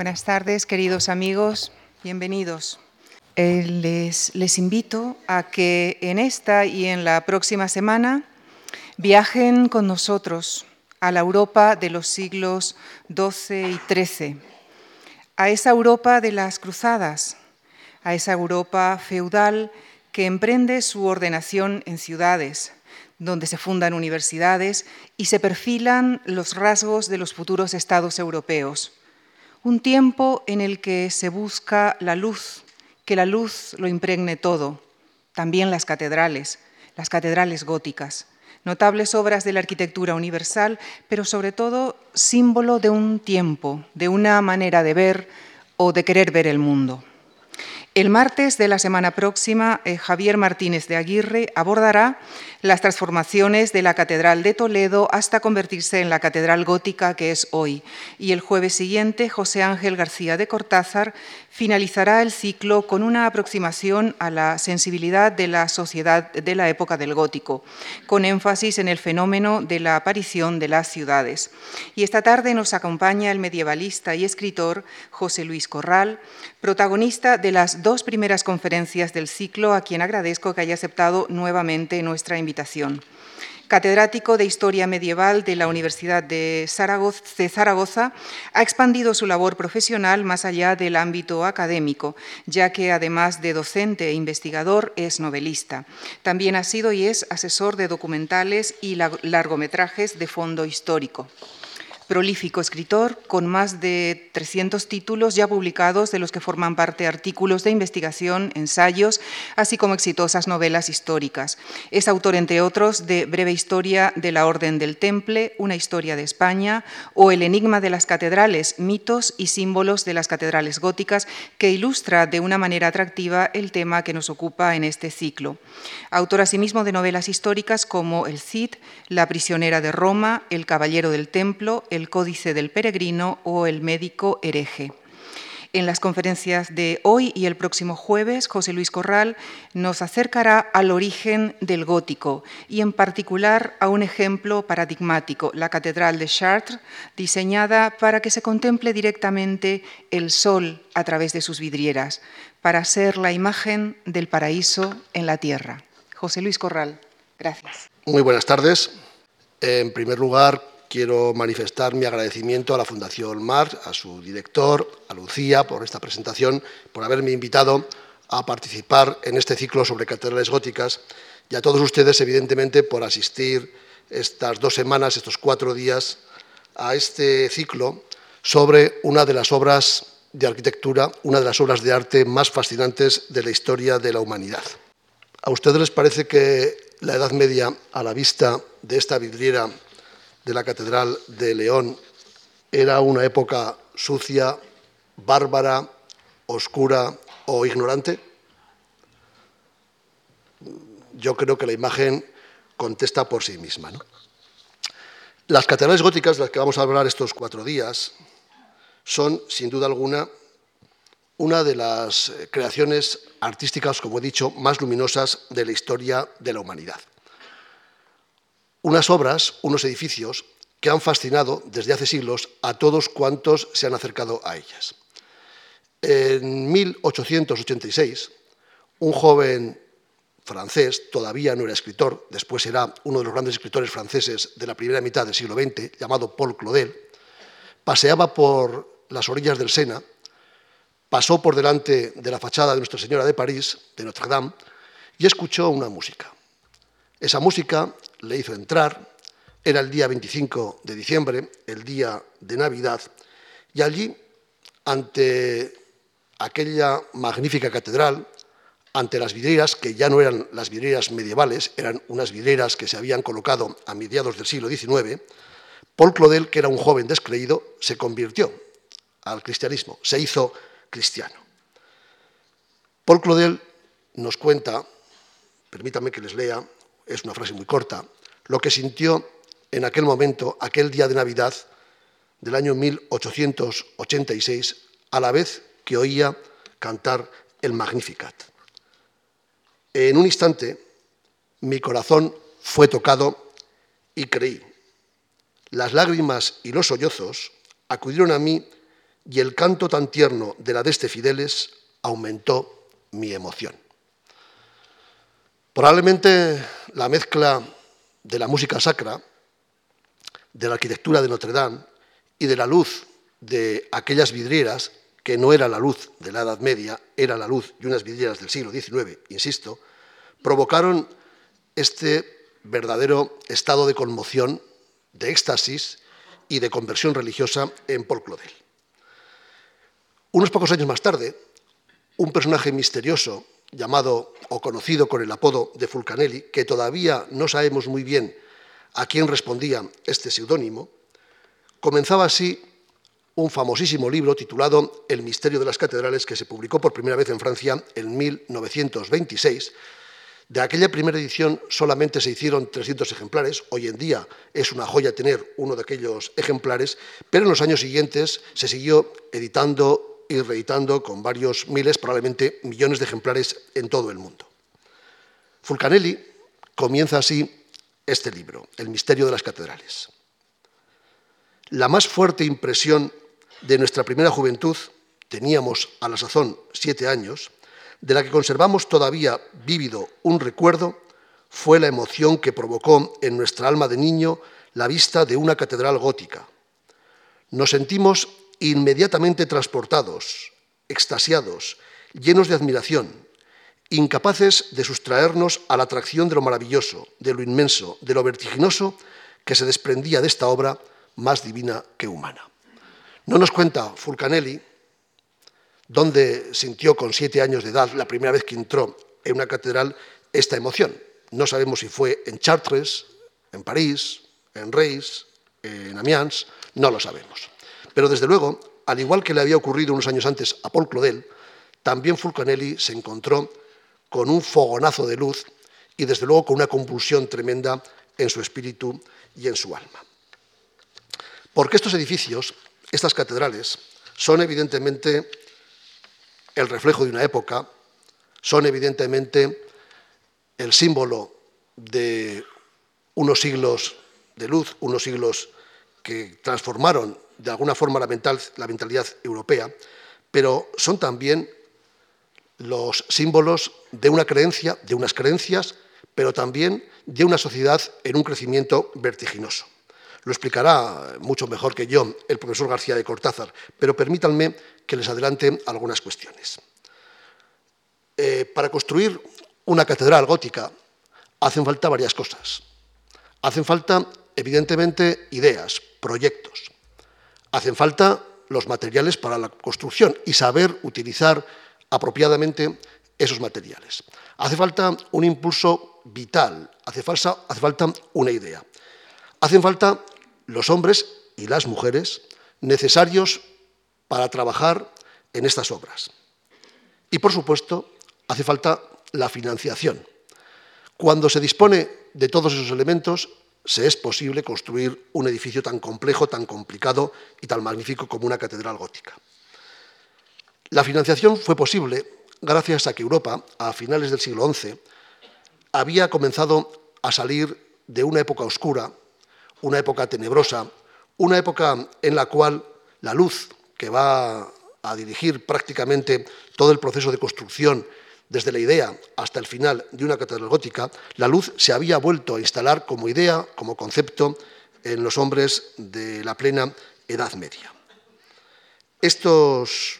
Buenas tardes, queridos amigos, bienvenidos. Eh, les, les, invito a que en esta y en la próxima semana viajen con nosotros a la Europa de los siglos XII y XIII, a esa Europa de las cruzadas, a esa Europa feudal que emprende su ordenación en ciudades, donde se fundan universidades y se perfilan los rasgos de los futuros estados europeos. Un tiempo en el que se busca la luz, que la luz lo impregne todo, también las catedrales, las catedrales góticas, notables obras de la arquitectura universal, pero sobre todo símbolo de un tiempo, de una manera de ver o de querer ver el mundo. El martes de la semana próxima, eh, Javier Martínez de Aguirre abordará las transformaciones de la Catedral de Toledo hasta convertirse en la Catedral Gótica que es hoy. Y el jueves siguiente, José Ángel García de Cortázar finalizará el ciclo con una aproximación a la sensibilidad de la sociedad de la época del gótico, con énfasis en el fenómeno de la aparición de las ciudades. Y esta tarde nos acompaña el medievalista y escritor José Luis Corral, protagonista de las dos primeras conferencias del ciclo, a quien agradezco que haya aceptado nuevamente nuestra invitación catedrático de Historia Medieval de la Universidad de Zaragoza, ha expandido su labor profesional más allá del ámbito académico, ya que además de docente e investigador es novelista. También ha sido y es asesor de documentales y largometrajes de fondo histórico prolífico escritor con más de 300 títulos ya publicados, de los que forman parte artículos de investigación, ensayos, así como exitosas novelas históricas. Es autor, entre otros, de Breve Historia de la Orden del Temple, Una historia de España o El enigma de las catedrales, mitos y símbolos de las catedrales góticas, que ilustra de una manera atractiva el tema que nos ocupa en este ciclo. Autor asimismo de novelas históricas como El Cid, La prisionera de Roma, El caballero del templo, El códice del peregrino o El médico hereje. En las conferencias de hoy y el próximo jueves, José Luis Corral nos acercará al origen del gótico y en particular a un ejemplo paradigmático, la Catedral de Chartres, diseñada para que se contemple directamente el sol a través de sus vidrieras, para ser la imagen del paraíso en la tierra. José Luis Corral, gracias. Muy buenas tardes. En primer lugar, quiero manifestar mi agradecimiento a la Fundación MAR, a su director, a Lucía, por esta presentación, por haberme invitado a participar en este ciclo sobre catedrales góticas y a todos ustedes, evidentemente, por asistir estas dos semanas, estos cuatro días, a este ciclo sobre una de las obras de arquitectura, una de las obras de arte más fascinantes de la historia de la humanidad. ¿A ustedes les parece que la Edad Media, a la vista de esta vidriera de la Catedral de León, era una época sucia, bárbara, oscura o ignorante? Yo creo que la imagen contesta por sí misma. Las catedrales góticas, de las que vamos a hablar estos cuatro días, son, sin duda alguna, una de las creaciones artísticas, como he dicho, más luminosas de la historia de la humanidad. Unas obras, unos edificios que han fascinado desde hace siglos a todos cuantos se han acercado a ellas. En 1886, un joven francés, todavía no era escritor, después será uno de los grandes escritores franceses de la primera mitad del siglo XX, llamado Paul Claudel, paseaba por las orillas del Sena pasó por delante de la fachada de Nuestra Señora de París, de Notre Dame, y escuchó una música. Esa música le hizo entrar, era el día 25 de diciembre, el día de Navidad, y allí, ante aquella magnífica catedral, ante las vidrieras, que ya no eran las vidrieras medievales, eran unas vidrieras que se habían colocado a mediados del siglo XIX, Paul Claudel, que era un joven descreído, se convirtió al cristianismo, se hizo cristiano. Paul Claudel nos cuenta, permítame que les lea, es una frase muy corta, lo que sintió en aquel momento, aquel día de Navidad del año 1886, a la vez que oía cantar el Magnificat. En un instante, mi corazón fue tocado y creí. Las lágrimas y los sollozos acudieron a mí y el canto tan tierno de la deste Fideles aumentó mi emoción. Probablemente la mezcla de la música sacra, de la arquitectura de Notre Dame y de la luz de aquellas vidrieras, que no era la luz de la Edad Media, era la luz de unas vidrieras del siglo XIX, insisto, provocaron este verdadero estado de conmoción, de éxtasis y de conversión religiosa en Paul Claudel. Unos pocos años más tarde, un personaje misterioso llamado o conocido con el apodo de Fulcanelli, que todavía no sabemos muy bien a quién respondía este seudónimo, comenzaba así un famosísimo libro titulado El misterio de las catedrales, que se publicó por primera vez en Francia en 1926. De aquella primera edición solamente se hicieron 300 ejemplares, hoy en día es una joya tener uno de aquellos ejemplares, pero en los años siguientes se siguió editando y reeditando con varios miles, probablemente millones de ejemplares en todo el mundo. Fulcanelli comienza así este libro, El misterio de las catedrales. La más fuerte impresión de nuestra primera juventud, teníamos a la sazón siete años, de la que conservamos todavía vívido un recuerdo, fue la emoción que provocó en nuestra alma de niño la vista de una catedral gótica. Nos sentimos inmediatamente transportados, extasiados, llenos de admiración, incapaces de sustraernos a la atracción de lo maravilloso, de lo inmenso, de lo vertiginoso que se desprendía de esta obra más divina que humana. No nos cuenta Fulcanelli dónde sintió con siete años de edad la primera vez que entró en una catedral esta emoción. No sabemos si fue en Chartres, en París, en Reis, en Amiens, no lo sabemos. Pero desde luego, al igual que le había ocurrido unos años antes a Paul Claudel, también Fulcanelli se encontró con un fogonazo de luz y desde luego con una convulsión tremenda en su espíritu y en su alma. Porque estos edificios, estas catedrales, son evidentemente el reflejo de una época, son evidentemente el símbolo de unos siglos de luz, unos siglos que transformaron de alguna forma la, mentalidad europea, pero son también los símbolos de una creencia, de unas creencias, pero también de una sociedad en un crecimiento vertiginoso. Lo explicará mucho mejor que yo el profesor García de Cortázar, pero permítanme que les adelante algunas cuestiones. Eh, para construir una catedral gótica hacen falta varias cosas. Hacen falta, evidentemente, ideas, proyectos. Hacen falta los materiales para la construcción y saber utilizar apropiadamente esos materiales. Hace falta un impulso vital, hace falta, una idea. Hacen falta los hombres y las mujeres necesarios para trabajar en estas obras. Y, por supuesto, hace falta la financiación. Cuando se dispone de todos esos elementos, se es posible construir un edificio tan complejo, tan complicado y tan magnífico como una catedral gótica. La financiación fue posible gracias a que Europa, a finales del siglo XI, había comenzado a salir de una época oscura, una época tenebrosa, una época en la cual la luz que va a dirigir prácticamente todo el proceso de construcción desde la idea hasta el final de una catedral gótica, la luz se había vuelto a instalar como idea, como concepto, en los hombres de la plena Edad Media. Estos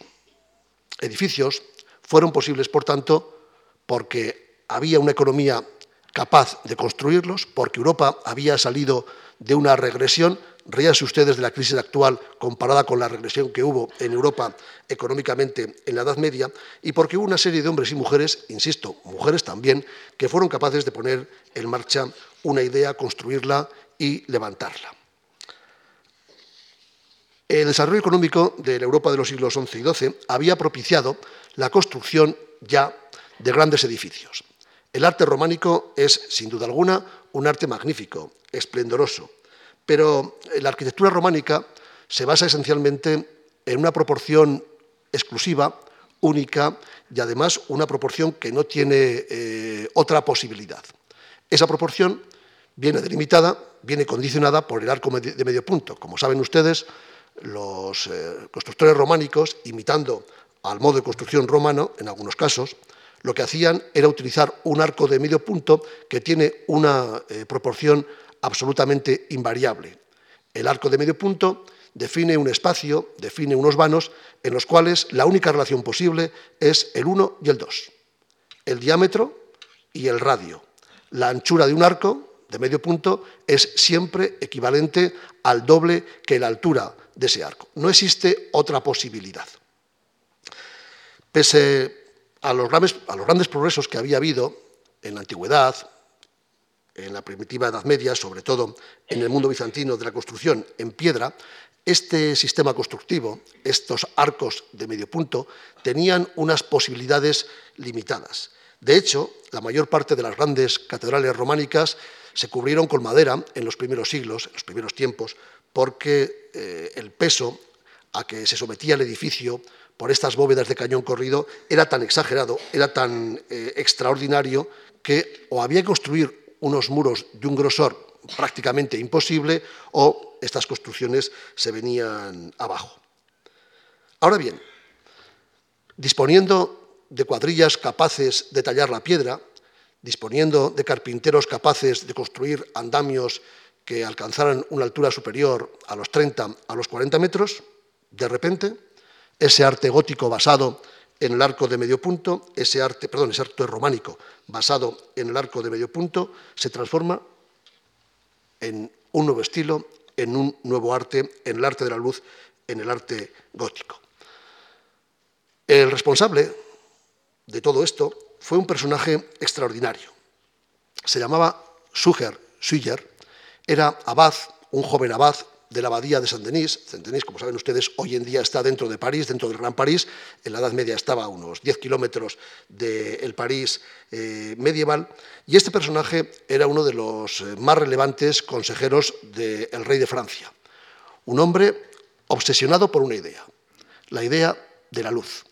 edificios fueron posibles, por tanto, porque había una economía capaz de construirlos, porque Europa había salido de una regresión Ríanse ustedes de la crisis actual comparada con la regresión que hubo en Europa económicamente en la Edad Media y porque hubo una serie de hombres y mujeres, insisto, mujeres también, que fueron capaces de poner en marcha una idea, construirla y levantarla. El desarrollo económico de la Europa de los siglos XI y XII había propiciado la construcción ya de grandes edificios. El arte románico es, sin duda alguna, un arte magnífico, esplendoroso, pero la arquitectura románica se basa esencialmente en una proporción exclusiva, única y además una proporción que no tiene eh, otra posibilidad. Esa proporción viene delimitada, viene condicionada por el arco de medio punto. Como saben ustedes, los eh, constructores románicos, imitando al modo de construcción romano, en algunos casos, lo que hacían era utilizar un arco de medio punto que tiene una eh, proporción absolutamente invariable. El arco de medio punto define un espacio, define unos vanos en los cuales la única relación posible es el 1 y el 2, el diámetro y el radio. La anchura de un arco de medio punto es siempre equivalente al doble que la altura de ese arco. No existe otra posibilidad. Pese a los, grandes, a los grandes progresos que había habido en la antigüedad, en la primitiva Edad Media, sobre todo en el mundo bizantino de la construcción en piedra, este sistema constructivo, estos arcos de medio punto, tenían unas posibilidades limitadas. De hecho, la mayor parte de las grandes catedrales románicas se cubrieron con madera en los primeros siglos, en los primeros tiempos, porque eh, el peso a que se sometía el edificio por estas bóvedas de cañón corrido era tan exagerado, era tan eh, extraordinario, que o había que construir unos muros de un grosor prácticamente imposible o estas construcciones se venían abajo. Ahora bien, disponiendo de cuadrillas capaces de tallar la piedra, disponiendo de carpinteros capaces de construir andamios que alcanzaran una altura superior a los 30, a los 40 metros, de repente, ese arte gótico basado en el arco de medio punto, ese arte, perdón, ese arte románico basado en el arco de medio punto, se transforma en un nuevo estilo, en un nuevo arte, en el arte de la luz, en el arte gótico. El responsable de todo esto fue un personaje extraordinario. Se llamaba Suger Suyer, era abad, un joven abad de la abadía de Saint-Denis. Saint-Denis, como saben ustedes, hoy en día está dentro de París, dentro del Gran París. En la Edad Media estaba a unos 10 kilómetros del París eh, medieval. Y este personaje era uno de los eh, más relevantes consejeros del rey de Francia. Un hombre obsesionado por una idea, la idea de la luz.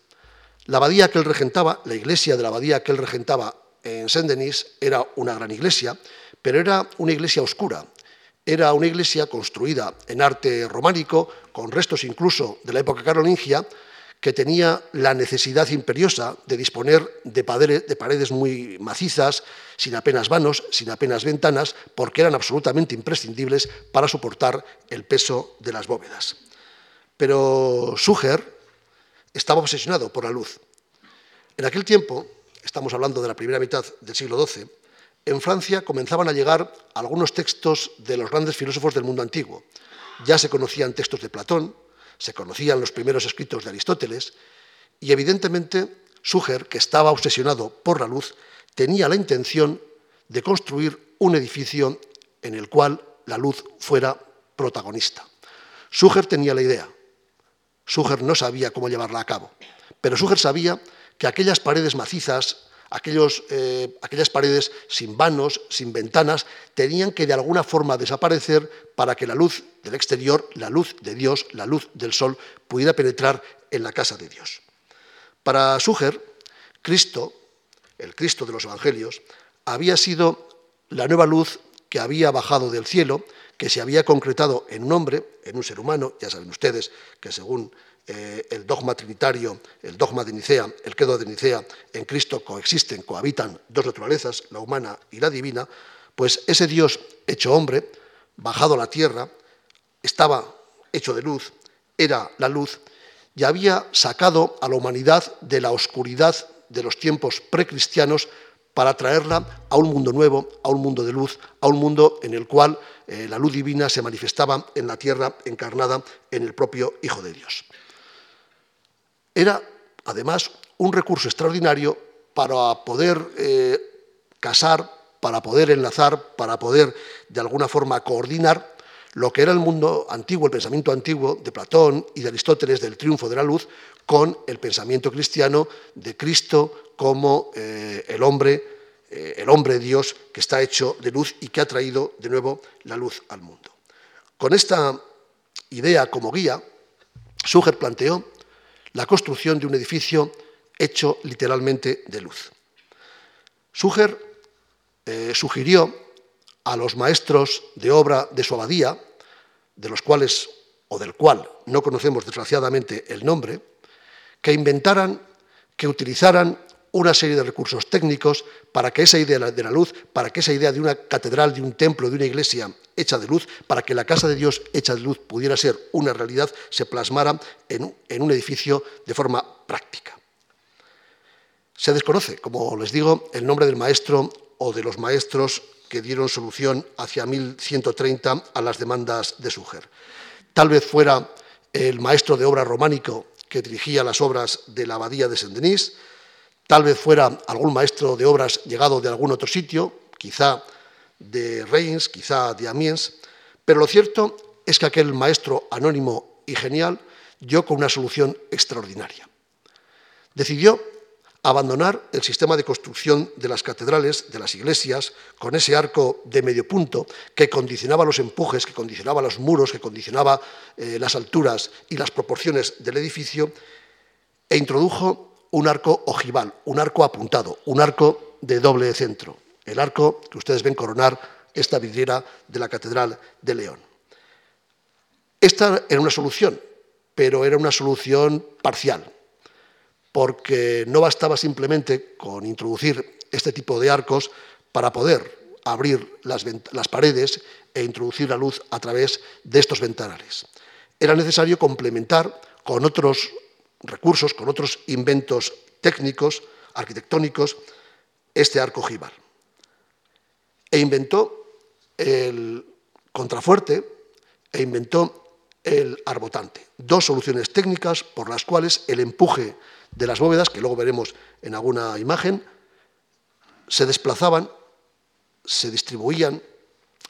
La abadía que él regentaba, la iglesia de la abadía que él regentaba en Saint-Denis, era una gran iglesia, pero era una iglesia oscura, era una iglesia construida en arte románico, con restos incluso de la época carolingia, que tenía la necesidad imperiosa de disponer de, paredes muy macizas, sin apenas vanos, sin apenas ventanas, porque eran absolutamente imprescindibles para soportar el peso de las bóvedas. Pero Suger estaba obsesionado por la luz. En aquel tiempo, estamos hablando de la primera mitad del siglo XII, en Francia comenzaban a llegar algunos textos de los grandes filósofos del mundo antiguo. Ya se conocían textos de Platón, se conocían los primeros escritos de Aristóteles, y evidentemente Suger, que estaba obsesionado por la luz, tenía la intención de construir un edificio en el cual la luz fuera protagonista. Suger tenía la idea. Suger no sabía cómo llevarla a cabo, pero Suger sabía que aquellas paredes macizas, eh, aquellas paredes sin vanos, sin ventanas, tenían que de alguna forma desaparecer para que la luz del exterior, la luz de Dios, la luz del sol, pudiera penetrar en la casa de Dios. Para Suger, Cristo, el Cristo de los Evangelios, había sido la nueva luz que había bajado del cielo, que se había concretado en un hombre, en un ser humano, ya saben ustedes que según eh, el dogma trinitario, el dogma de Nicea, el credo de Nicea, en Cristo coexisten, cohabitan dos naturalezas, la humana y la divina, pues ese Dios hecho hombre, bajado a la tierra, estaba hecho de luz, era la luz, y había sacado a la humanidad de la oscuridad de los tiempos precristianos para traerla a un mundo nuevo, a un mundo de luz, a un mundo en el cual eh, la luz divina se manifestaba en la tierra encarnada en el propio Hijo de Dios. Era, además, un recurso extraordinario para poder eh, casar, para poder enlazar, para poder, de alguna forma, coordinar lo que era el mundo antiguo, el pensamiento antiguo de Platón y de Aristóteles del triunfo de la luz, con el pensamiento cristiano de Cristo como eh, el hombre, eh, el hombre Dios que está hecho de luz y que ha traído de nuevo la luz al mundo. Con esta idea como guía, Suger planteó la construcción de un edificio hecho literalmente de luz. Suger eh, sugirió a los maestros de obra de su abadía, de los cuales o del cual no conocemos desgraciadamente el nombre, que inventaran, que utilizaran una serie de recursos técnicos para que esa idea de la luz, para que esa idea de una catedral, de un templo, de una iglesia hecha de luz, para que la casa de Dios hecha de luz pudiera ser una realidad, se plasmara en, un edificio de forma práctica. Se desconoce, como les digo, el nombre del maestro o de los maestros que dieron solución hacia 1130 a las demandas de Suger. Tal vez fuera el maestro de obra románico que dirigía las obras de la abadía de Saint-Denis, tal vez fuera algún maestro de obras llegado de algún otro sitio, quizá de Reims, quizá de Amiens, pero lo cierto es que aquel maestro anónimo y genial dio con una solución extraordinaria. Decidió abandonar el sistema de construcción de las catedrales, de las iglesias, con ese arco de medio punto que condicionaba los empujes, que condicionaba los muros, que condicionaba eh, las alturas y las proporciones del edificio, e introdujo un arco ojival, un arco apuntado, un arco de doble centro, el arco que ustedes ven coronar esta vidriera de la Catedral de León. Esta era una solución, pero era una solución parcial, porque no bastaba simplemente con introducir este tipo de arcos para poder abrir las, paredes e introducir la luz a través de estos ventanales. Era necesario complementar con otros recursos, con otros inventos técnicos, arquitectónicos, este arco ojival. E inventó el contrafuerte e inventó el arbotante. Dos soluciones técnicas por las cuales el empuje de las bóvedas, que luego veremos en alguna imagen, se desplazaban, se distribuían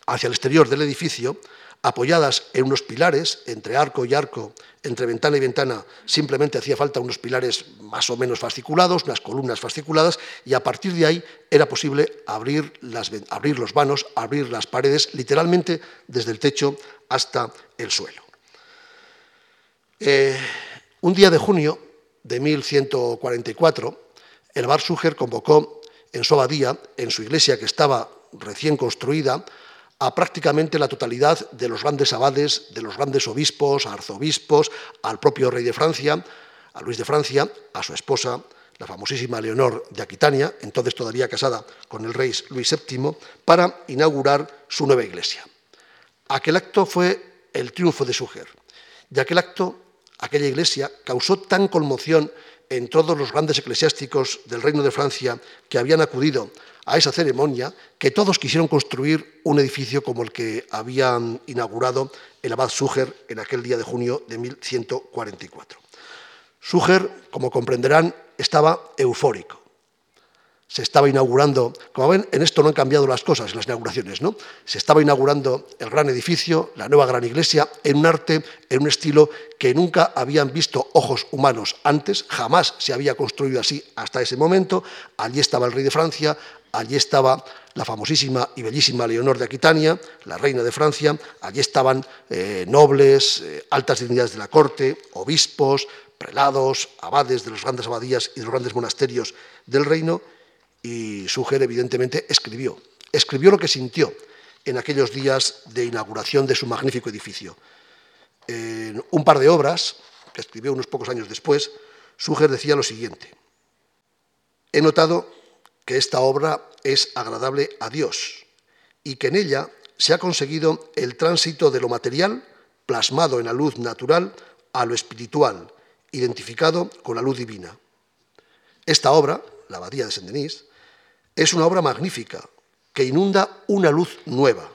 hacia el exterior del edificio, apoyadas en unos pilares, entre arco y arco, entre ventana y ventana, simplemente hacía falta unos pilares más o menos fasciculados, unas columnas fasciculadas, y a partir de ahí era posible abrir, los vanos, abrir las paredes, literalmente desde el techo hasta el suelo. Eh, un día de junio de 1144, el Bar Suger convocó en su abadía, en su iglesia que estaba recién construida, a prácticamente la totalidad de los grandes abades, de los grandes obispos, arzobispos, al propio rey de Francia, a Luis de Francia, a su esposa, la famosísima Leonor de Aquitania, entonces todavía casada con el rey Luis VII, para inaugurar su nueva iglesia. Aquel acto fue el triunfo de Suger. Y aquel acto aquella iglesia causó tan conmoción en todos los grandes eclesiásticos del Reino de Francia que habían acudido a esa ceremonia que todos quisieron construir un edificio como el que habían inaugurado el abad Suger en aquel día de junio de 1144. Suger, como comprenderán, estaba eufórico se estaba inaugurando, como ven, en esto no han cambiado las cosas, las inauguraciones, ¿no? Se estaba inaugurando el gran edificio, la nueva gran iglesia, en un arte, en un estilo que nunca habían visto ojos humanos antes, jamás se había construido así hasta ese momento. Allí estaba el rey de Francia, allí estaba la famosísima y bellísima Leonor de Aquitania, la reina de Francia, allí estaban eh, nobles, eh, altas dignidades de la corte, obispos, prelados, abades de las grandes abadías y de los grandes monasterios del reino, y Suger, evidentemente, escribió. Escribió lo que sintió en aquellos días de inauguración de su magnífico edificio. En un par de obras, que escribió unos pocos años después, Suger decía lo siguiente. He notado que esta obra es agradable a Dios y que en ella se ha conseguido el tránsito de lo material, plasmado en la luz natural, a lo espiritual, identificado con la luz divina. Esta obra, la Abadía de Saint-Denis, es una obra magnífica que inunda una luz nueva.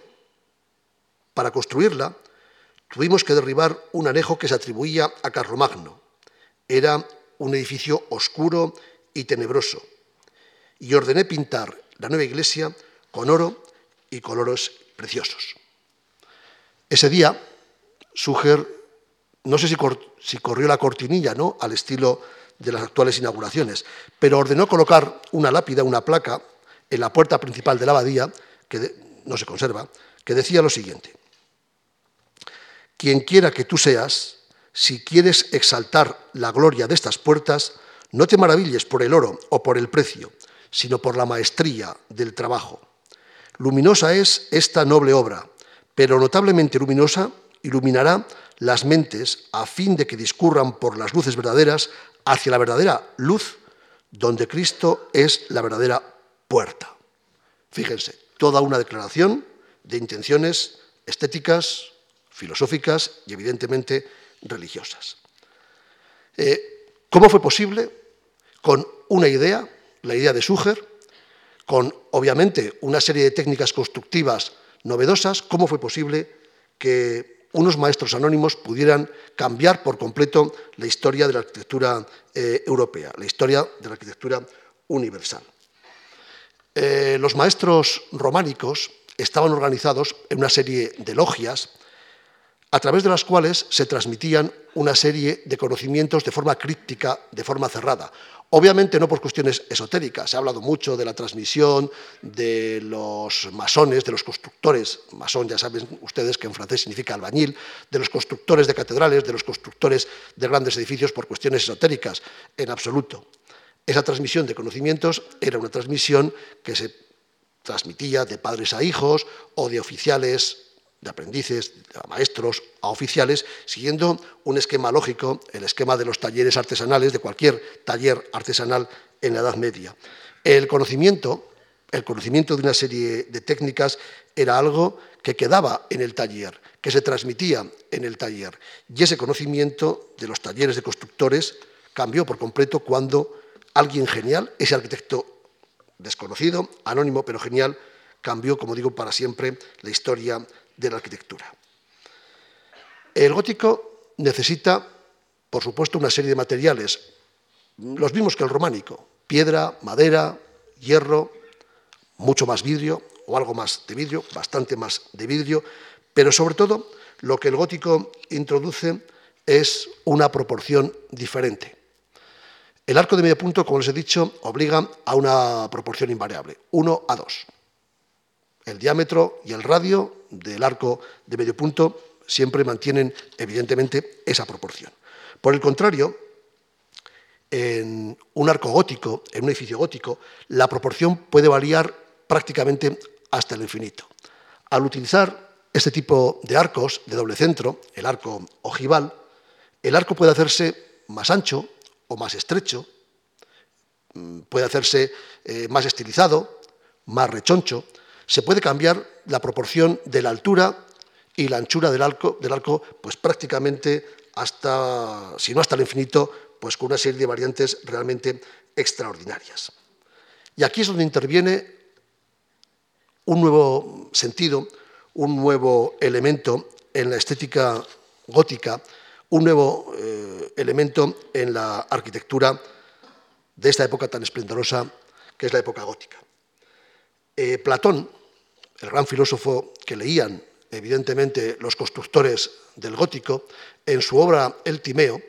Para construirla, tuvimos que derribar un anejo que se atribuía a Carlomagno. Era un edificio oscuro y tenebroso. Y ordené pintar la nueva iglesia con oro y colores preciosos. Ese día, Suger, no sé si, si corrió la cortinilla ¿no? al estilo de las actuales inauguraciones, pero ordenó colocar una lápida, una placa, en la puerta principal de la abadía, que no se conserva, que decía lo siguiente. Quien quiera que tú seas, si quieres exaltar la gloria de estas puertas, no te maravilles por el oro o por el precio, sino por la maestría del trabajo. Luminosa es esta noble obra, pero notablemente luminosa iluminará las mentes a fin de que discurran por las luces verdaderas hacia la verdadera luz, donde Cristo es la verdadera puerta. Fíjense, toda una declaración de intenciones estéticas, filosóficas y evidentemente religiosas. Eh, ¿Cómo fue posible? Con una idea, la idea de Suger, con obviamente una serie de técnicas constructivas novedosas, ¿cómo fue posible que unos maestros anónimos pudieran cambiar por completo la historia de la arquitectura eh, europea, la historia de la arquitectura universal? Eh, los maestros románicos estaban organizados en una serie de logias a través de las cuales se transmitían una serie de conocimientos de forma críptica, de forma cerrada. Obviamente no por cuestiones esotéricas, se ha hablado mucho de la transmisión de los masones, de los constructores, masón ya saben ustedes que en francés significa albañil, de los constructores de catedrales, de los constructores de grandes edificios por cuestiones esotéricas, en absoluto. Esa transmisión de conocimientos era una transmisión que se transmitía de padres a hijos o de oficiales de aprendices, a maestros, a oficiales, siguiendo un esquema lógico, el esquema de los talleres artesanales, de cualquier taller artesanal en la Edad Media. El conocimiento, el conocimiento de una serie de técnicas era algo que quedaba en el taller, que se transmitía en el taller. Y ese conocimiento de los talleres de constructores cambió por completo cuando alguien genial, ese arquitecto desconocido, anónimo pero genial, cambió, como digo, para siempre la historia de la arquitectura. El gótico necesita, por supuesto, una serie de materiales, los mismos que el románico, piedra, madera, hierro, mucho más vidrio o algo más de vidrio, bastante más de vidrio, pero sobre todo lo que el gótico introduce es una proporción diferente. El arco de medio punto, como les he dicho, obliga a una proporción invariable, 1 a 2. El diámetro y el radio del arco de medio punto siempre mantienen evidentemente esa proporción. Por el contrario, en un arco gótico, en un edificio gótico, la proporción puede variar prácticamente hasta el infinito. Al utilizar este tipo de arcos de doble centro, el arco ojival, el arco puede hacerse más ancho o más estrecho, mm, puede hacerse eh, más estilizado, más rechoncho, se puede cambiar la proporción de la altura y la anchura del arco, del arco pues prácticamente hasta, si no hasta el infinito, pues con una serie de variantes realmente extraordinarias. Y aquí es donde interviene un nuevo sentido, un nuevo elemento en la estética gótica, un nuevo eh, elemento en la arquitectura de esta época tan esplendorosa que es la época gótica. Eh, Platón, el gran filósofo que leían evidentemente los constructores del gótico, en su obra El Timeo,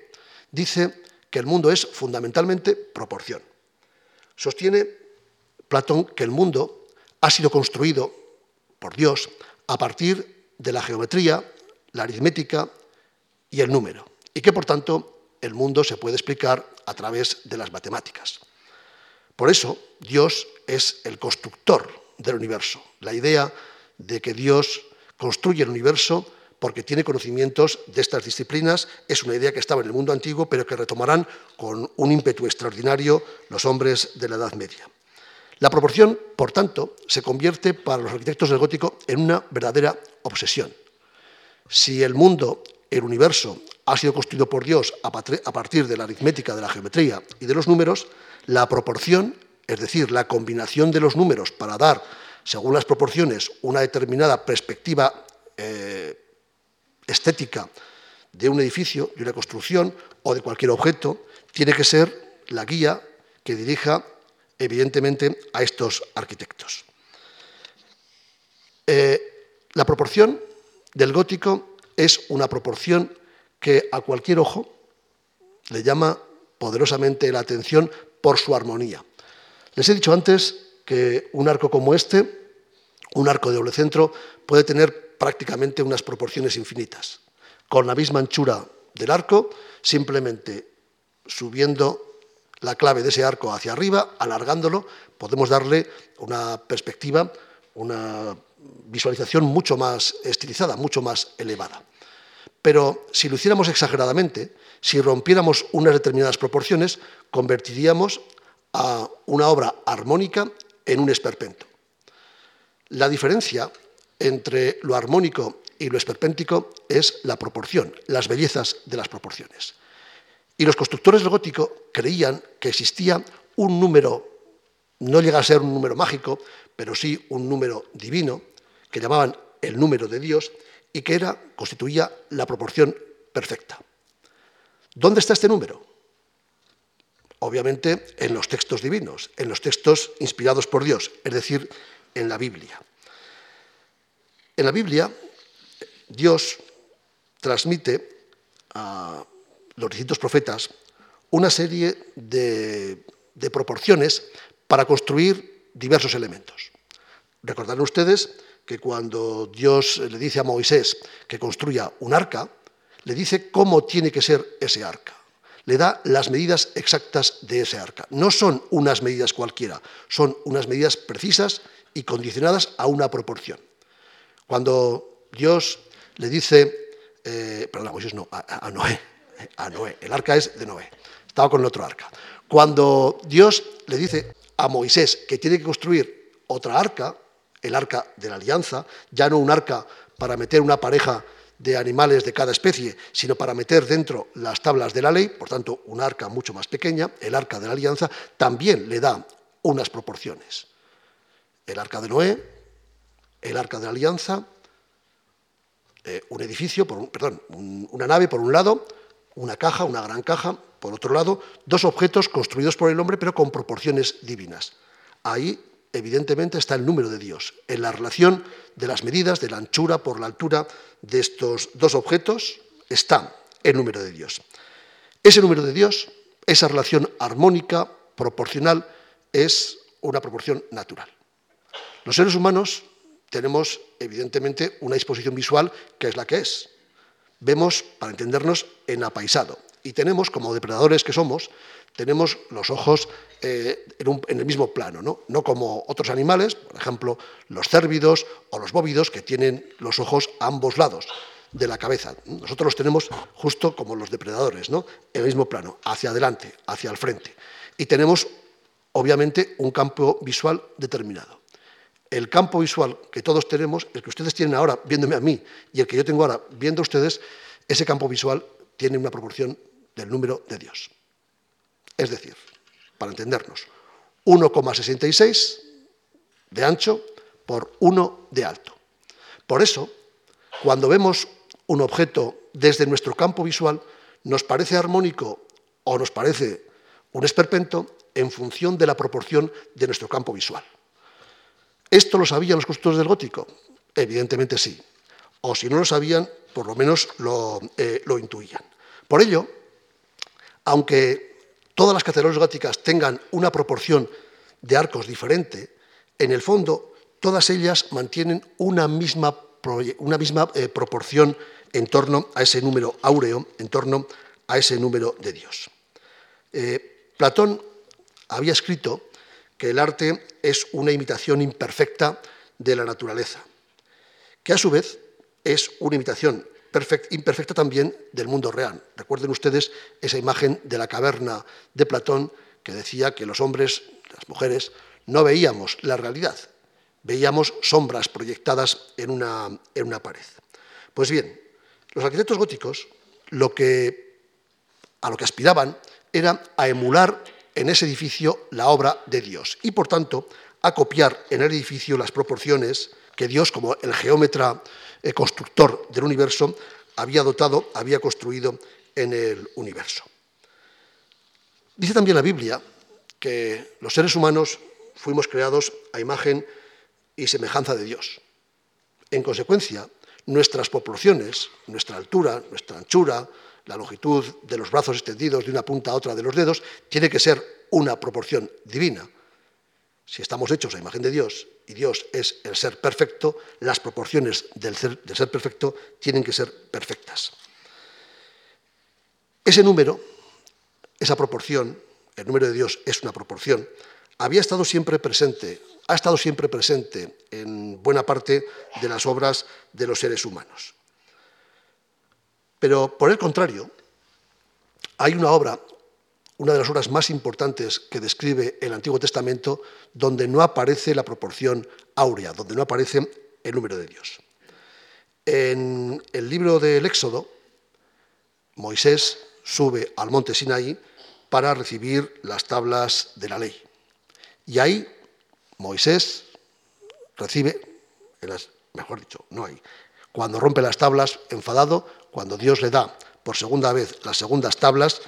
dice que el mundo es fundamentalmente proporción. Sostiene Platón que el mundo ha sido construido por Dios a partir de la geometría, la aritmética y el número, y que por tanto el mundo se puede explicar a través de las matemáticas. Por eso Dios es el constructor del universo. La idea de que Dios construye el universo porque tiene conocimientos de estas disciplinas es una idea que estaba en el mundo antiguo, pero que retomarán con un ímpetu extraordinario los hombres de la Edad Media. La proporción, por tanto, se convierte para los arquitectos del gótico en una verdadera obsesión. Si el mundo, el universo, ha sido construido por Dios a partir de la aritmética, de la geometría y de los números, la proporción es decir, la combinación de los números para dar, según las proporciones, una determinada perspectiva eh, estética de un edificio, de una construcción o de cualquier objeto, tiene que ser la guía que dirija, evidentemente, a estos arquitectos. Eh, la proporción del gótico es una proporción que a cualquier ojo le llama poderosamente la atención por su armonía. Les he dicho antes que un arco como este, un arco de doble centro, puede tener prácticamente unas proporciones infinitas. Con la misma anchura del arco, simplemente subiendo la clave de ese arco hacia arriba, alargándolo, podemos darle una perspectiva, una visualización mucho más estilizada, mucho más elevada. Pero si lo hiciéramos exageradamente, si rompiéramos unas determinadas proporciones, convertiríamos a una obra armónica en un esperpento. La diferencia entre lo armónico y lo esperpéntico es la proporción, las bellezas de las proporciones. Y los constructores del gótico creían que existía un número, no llega a ser un número mágico, pero sí un número divino, que llamaban el número de Dios, y que era, constituía la proporción perfecta. ¿Dónde está este número? Obviamente en los textos divinos, en los textos inspirados por Dios, es decir, en la Biblia. En la Biblia, Dios transmite a los distintos profetas una serie de, de proporciones para construir diversos elementos. Recordarán ustedes que cuando Dios le dice a Moisés que construya un arca, le dice cómo tiene que ser ese arca. Le da las medidas exactas de ese arca. No son unas medidas cualquiera, son unas medidas precisas y condicionadas a una proporción. Cuando Dios le dice, eh, perdón, a Moisés no, a, Noé, a Noé, el arca es de Noé, estaba con el otro arca. Cuando Dios le dice a Moisés que tiene que construir otra arca, el arca de la alianza, ya no un arca para meter una pareja de animales de cada especie, sino para meter dentro las tablas de la ley, por tanto, un arca mucho más pequeña, el arca de la alianza, también le da unas proporciones. El arca de Noé, el arca de la alianza, eh, un edificio, perdón, una nave por un lado, una caja, una gran caja, por otro lado, dos objetos construidos por el hombre, pero con proporciones divinas. Ahí evidentemente está el número de Dios, en la relación de las medidas de la anchura por la altura de estos dos objetos está el número de Dios. Ese número de Dios, esa relación armónica, proporcional, es una proporción natural. Los seres humanos tenemos evidentemente una disposición visual que es la que es. Vemos, para entendernos, en apaisado. Y tenemos, como depredadores que somos, tenemos los ojos eh, en, el mismo plano, ¿no? no como otros animales, por ejemplo, los cérvidos o los bóvidos, que tienen los ojos a ambos lados de la cabeza. Nosotros los tenemos justo como los depredadores, ¿no? en el mismo plano, hacia adelante, hacia el frente. Y tenemos, obviamente, un campo visual determinado. El campo visual que todos tenemos, el que ustedes tienen ahora viéndome a mí y el que yo tengo ahora viendo a ustedes, ese campo visual tiene una proporción del número de Dios. Es decir, para entendernos, 1,66 de ancho por 1 de alto. Por eso, cuando vemos un objeto desde nuestro campo visual, nos parece armónico o nos parece un esperpento en función de la proporción de nuestro campo visual. ¿Esto lo sabían los constructores del gótico? Evidentemente sí. O si no lo sabían, por lo menos lo, eh, lo intuían. Por ello, aunque todas las catedrales góticas tengan una proporción de arcos diferente, en el fondo todas ellas mantienen una misma, una misma eh, proporción en torno a ese número áureo, en torno a ese número de Dios. Eh, Platón había escrito que el arte es una imitación imperfecta de la naturaleza, que a su vez es una imitación imperfecta también del mundo real. Recuerden ustedes esa imagen de la caverna de Platón que decía que los hombres, las mujeres, no veíamos la realidad, veíamos sombras proyectadas en una, en una pared. Pues bien, los arquitectos góticos lo que, a lo que aspiraban era a emular en ese edificio la obra de Dios y, por tanto, a copiar en el edificio las proporciones que Dios, como el geómetra el constructor del universo, había dotado, había construido en el universo. Dice también la Biblia que los seres humanos fuimos creados a imagen y semejanza de Dios. En consecuencia, nuestras proporciones, nuestra altura, nuestra anchura, la longitud de los brazos extendidos de una punta a otra de los dedos, tiene que ser una proporción divina. Si estamos hechos a imagen de Dios y Dios es el ser perfecto, las proporciones del ser, perfecto tienen que ser perfectas. Ese número, esa proporción, el número de Dios es una proporción, había estado siempre presente, ha estado siempre presente en buena parte de las obras de los seres humanos. Pero por el contrario, hay una obra, una de las obras más importantes que describe el Antiguo Testamento, donde no aparece la proporción áurea, donde no aparece el número de Dios. En el libro del Éxodo, Moisés sube al monte Sinaí para recibir las tablas de la ley. Y ahí Moisés recibe, mejor dicho, no hay, cuando rompe las tablas, enfadado, cuando Dios le da por segunda vez las segundas tablas,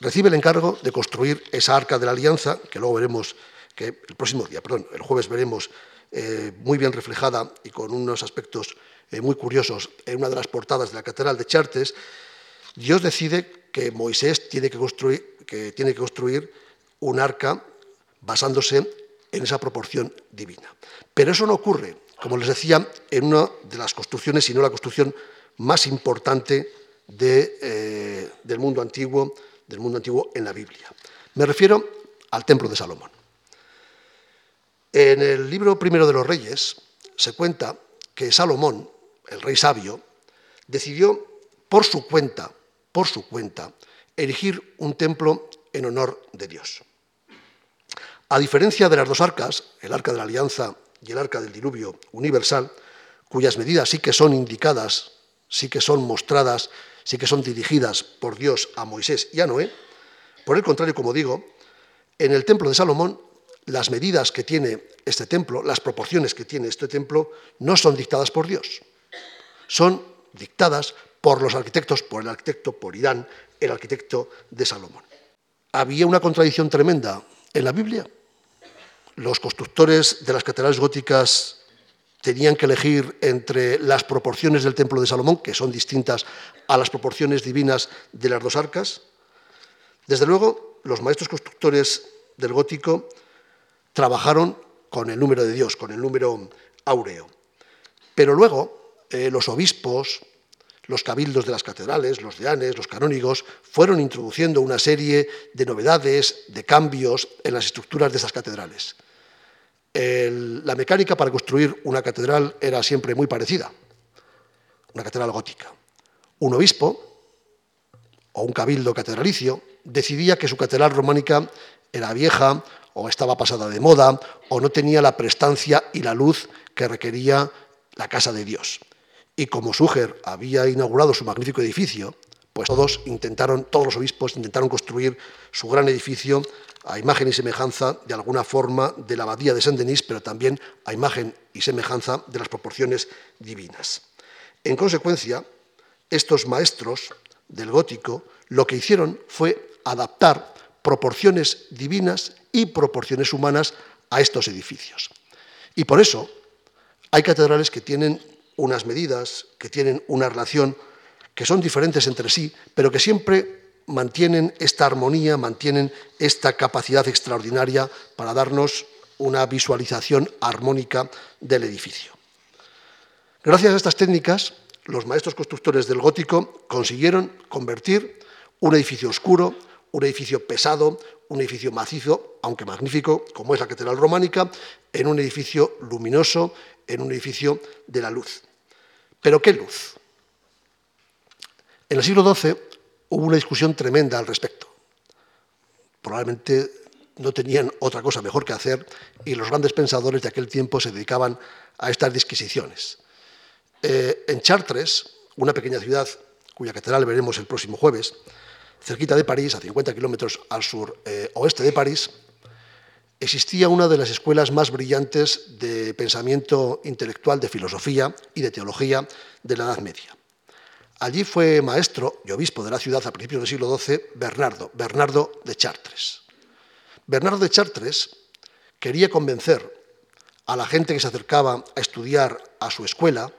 recibe el encargo de construir esa arca de la alianza, que luego veremos, que el próximo día, perdón, el jueves veremos eh, muy bien reflejada y con unos aspectos eh, muy curiosos en una de las portadas de la Catedral de Chartres, Dios decide que Moisés tiene que construir, que tiene que construir un arca basándose en esa proporción divina. Pero eso no ocurre, como les decía, en una de las construcciones, sino la construcción más importante eh, del mundo antiguo, del mundo antiguo en la Biblia. Me refiero al Templo de Salomón. En el libro primero de los Reyes se cuenta que Salomón, el rey sabio, decidió por su cuenta, por su cuenta, erigir un templo en honor de Dios. A diferencia de las dos arcas, el arca de la alianza y el arca del diluvio universal, cuyas medidas sí que son indicadas, sí que son mostradas, sí que son dirigidas por Dios a Moisés y a Noé, por el contrario, como digo, en el templo de Salomón, las medidas que tiene este templo, las proporciones que tiene este templo, no son dictadas por Dios, son dictadas por los arquitectos, por el arquitecto, por Irán, el arquitecto de Salomón. Había una contradicción tremenda en la Biblia. Los constructores de las catedrales góticas tenían que elegir entre las proporciones del templo de Salomón, que son distintas a las proporciones divinas de las dos arcas. Desde luego, los maestros constructores del gótico trabajaron con el número de Dios, con el número áureo. Pero luego, eh, los obispos, los cabildos de las catedrales, los deanes, los canónigos, fueron introduciendo una serie de novedades, de cambios en las estructuras de esas catedrales. La mecánica para construir una catedral era siempre muy parecida, una catedral gótica. Un obispo o un cabildo catedralicio decidía que su catedral románica era vieja o estaba pasada de moda o no tenía la prestancia y la luz que requería la casa de Dios. Y como Súger había inaugurado su magnífico edificio, pues todos intentaron, todos los obispos intentaron construir su gran edificio a imagen y semejanza de alguna forma de la abadía de Saint-Denis, pero también a imagen y semejanza de las proporciones divinas. En consecuencia, estos maestros del gótico lo que hicieron fue adaptar proporciones divinas y proporciones humanas a estos edificios. Y por eso hay catedrales que tienen unas medidas, que tienen una relación, que son diferentes entre sí, pero que siempre mantienen esta armonía, mantienen esta capacidad extraordinaria para darnos una visualización armónica del edificio. Gracias a estas técnicas, los maestros constructores del gótico consiguieron convertir un edificio oscuro, un edificio pesado, un edificio macizo, aunque magnífico, como es la catedral románica, en un edificio luminoso, en un edificio de la luz. ¿Pero qué luz? En el siglo XII hubo una discusión tremenda al respecto. Probablemente no tenían otra cosa mejor que hacer y los grandes pensadores de aquel tiempo se dedicaban a estas disquisiciones. Eh, en Chartres, una pequeña ciudad cuya catedral veremos el próximo jueves, cerquita de París, a 50 kilómetros al sur eh, oeste de París, existía una de las escuelas más brillantes de pensamiento intelectual, de filosofía y de teología de la Edad Media. Allí fue maestro y obispo de la ciudad a principios del siglo XII Bernardo, Bernardo de Chartres. Bernardo de Chartres quería convencer a la gente que se acercaba a estudiar a su escuela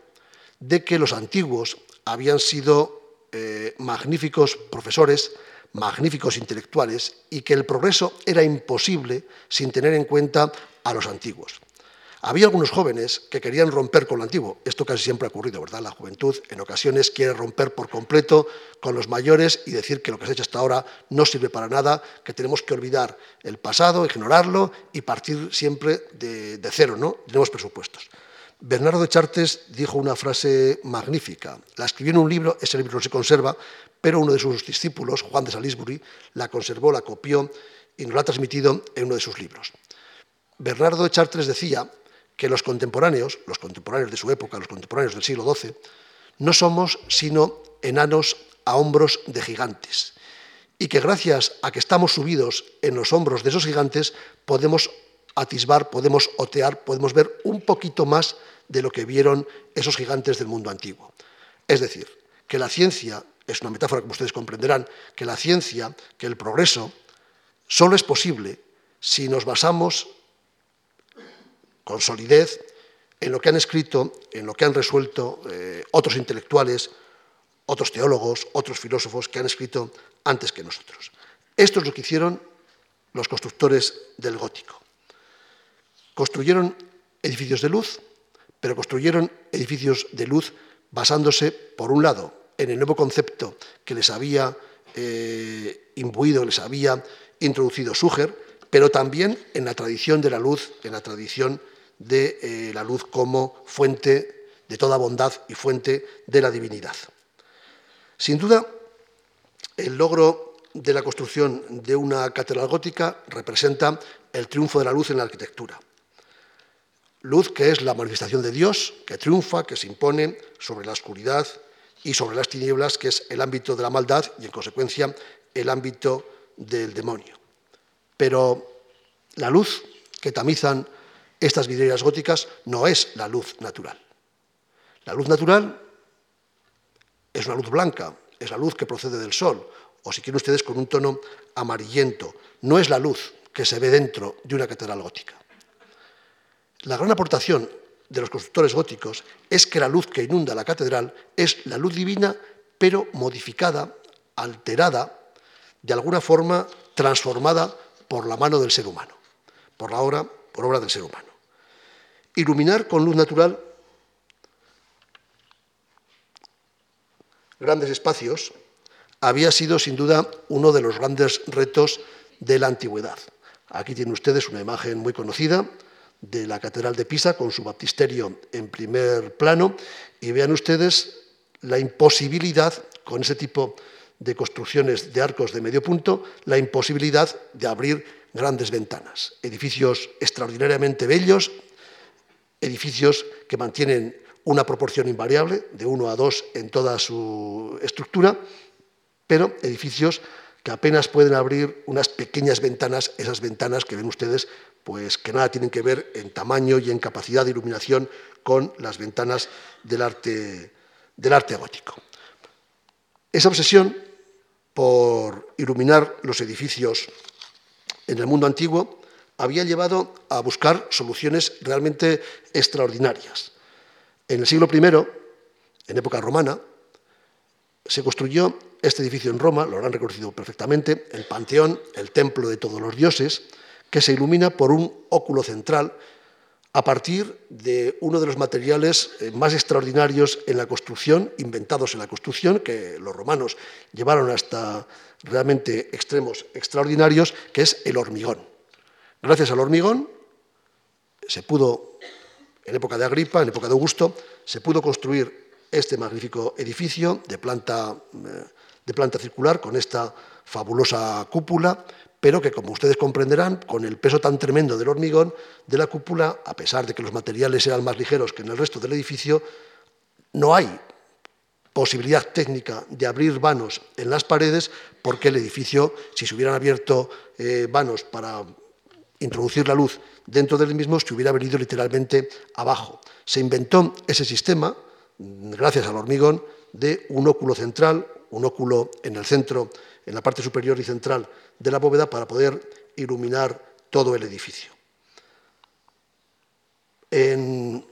de que los antiguos habían sido eh, magníficos profesores magníficos intelectuales y que el progreso era imposible sin tener en cuenta a los antiguos. Había algunos jóvenes que querían romper con lo antiguo. Esto casi siempre ha ocurrido, ¿verdad? La juventud en ocasiones quiere romper por completo con los mayores y decir que lo que se ha hecho hasta ahora no sirve para nada, que tenemos que olvidar el pasado, ignorarlo y partir siempre de, cero, ¿no? Tenemos presupuestos. Bernardo de Chartres dijo una frase magnífica. La escribió en un libro, ese libro no se conserva, pero uno de sus discípulos, Juan de Salisbury, la conservó, la copió y nos la ha transmitido en uno de sus libros. Bernardo de Chartres decía que los contemporáneos, los contemporáneos de su época, los contemporáneos del siglo XII, no somos sino enanos a hombros de gigantes y que gracias a que estamos subidos en los hombros de esos gigantes podemos atisbar, podemos otear, podemos ver un poquito más de lo que vieron esos gigantes del mundo antiguo. Es decir, que la ciencia, es una metáfora como ustedes comprenderán, que la ciencia, que el progreso, solo es posible si nos basamos con solidez en lo que han escrito, en lo que han resuelto eh, otros intelectuales, otros teólogos, otros filósofos que han escrito antes que nosotros. Esto es lo que hicieron los constructores del gótico. Construyeron edificios de luz, pero construyeron edificios de luz basándose, por un lado, en el nuevo concepto que les había eh, imbuido, les había introducido Suger, pero también en la tradición de la luz, en la tradición de eh, la luz como fuente de toda bondad y fuente de la divinidad. Sin duda, el logro de la construcción de una catedral gótica representa el triunfo de la luz en la arquitectura. Luz que es la manifestación de Dios, que triunfa, que se impone sobre la oscuridad y sobre las tinieblas, que es el ámbito de la maldad y, en consecuencia, el ámbito del demonio. Pero la luz que tamizan estas vidrieras góticas no es la luz natural. La luz natural es una luz blanca, es la luz que procede del sol, o si quieren ustedes con un tono amarillento. No es la luz que se ve dentro de una catedral gótica. La gran aportación de los constructores góticos es que la luz que inunda la catedral es la luz divina, pero modificada, alterada, de alguna forma transformada por la mano del ser humano, por la obra, por obra del ser humano. Iluminar con luz natural grandes espacios había sido sin duda uno de los grandes retos de la antigüedad. Aquí tienen ustedes una imagen muy conocida de la Catedral de Pisa con su baptisterio en primer plano y vean ustedes la imposibilidad con ese tipo de construcciones de arcos de medio punto, la imposibilidad de abrir grandes ventanas. Edificios extraordinariamente bellos, edificios que mantienen una proporción invariable, de 1 a 2 en toda su estructura, pero edificios que apenas pueden abrir unas pequeñas ventanas, esas ventanas que ven ustedes, pues que nada tienen que ver en tamaño y en capacidad de iluminación con las ventanas del arte, del arte gótico. Esa obsesión por iluminar los edificios en el mundo antiguo había llevado a buscar soluciones realmente extraordinarias. En el siglo I, en época romana, se construyó este edificio en Roma, lo habrán reconocido perfectamente, el Panteón, el templo de todos los dioses, que se ilumina por un óculo central a partir de uno de los materiales eh, más extraordinarios en la construcción, inventados en la construcción, que los romanos llevaron hasta realmente extremos extraordinarios, que es el hormigón. Gracias al hormigón se pudo, en época de Agripa, en época de Augusto, se pudo construir este magnífico edificio de planta, eh, de planta circular con esta fabulosa cúpula, pero que, como ustedes comprenderán, con el peso tan tremendo del hormigón de la cúpula, a pesar de que los materiales eran más ligeros que en el resto del edificio, no hay posibilidad técnica de abrir vanos en las paredes, porque el edificio, si se hubieran abierto eh, vanos para introducir la luz dentro del mismo, se hubiera venido literalmente abajo. Se inventó ese sistema, gracias al hormigón, de un óculo central, un óculo en el centro, en la parte superior y central de la bóveda, para poder iluminar todo el edificio. En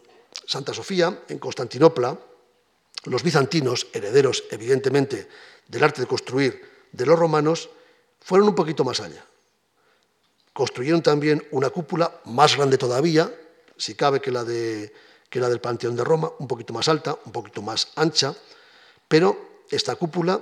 Santa Sofía, en Constantinopla, los bizantinos, herederos evidentemente del arte de construir de los romanos, fueron un poquito más allá. Construyeron también una cúpula más grande todavía, si cabe que la, de, que la del Panteón de Roma, un poquito más alta, un poquito más ancha, pero esta cúpula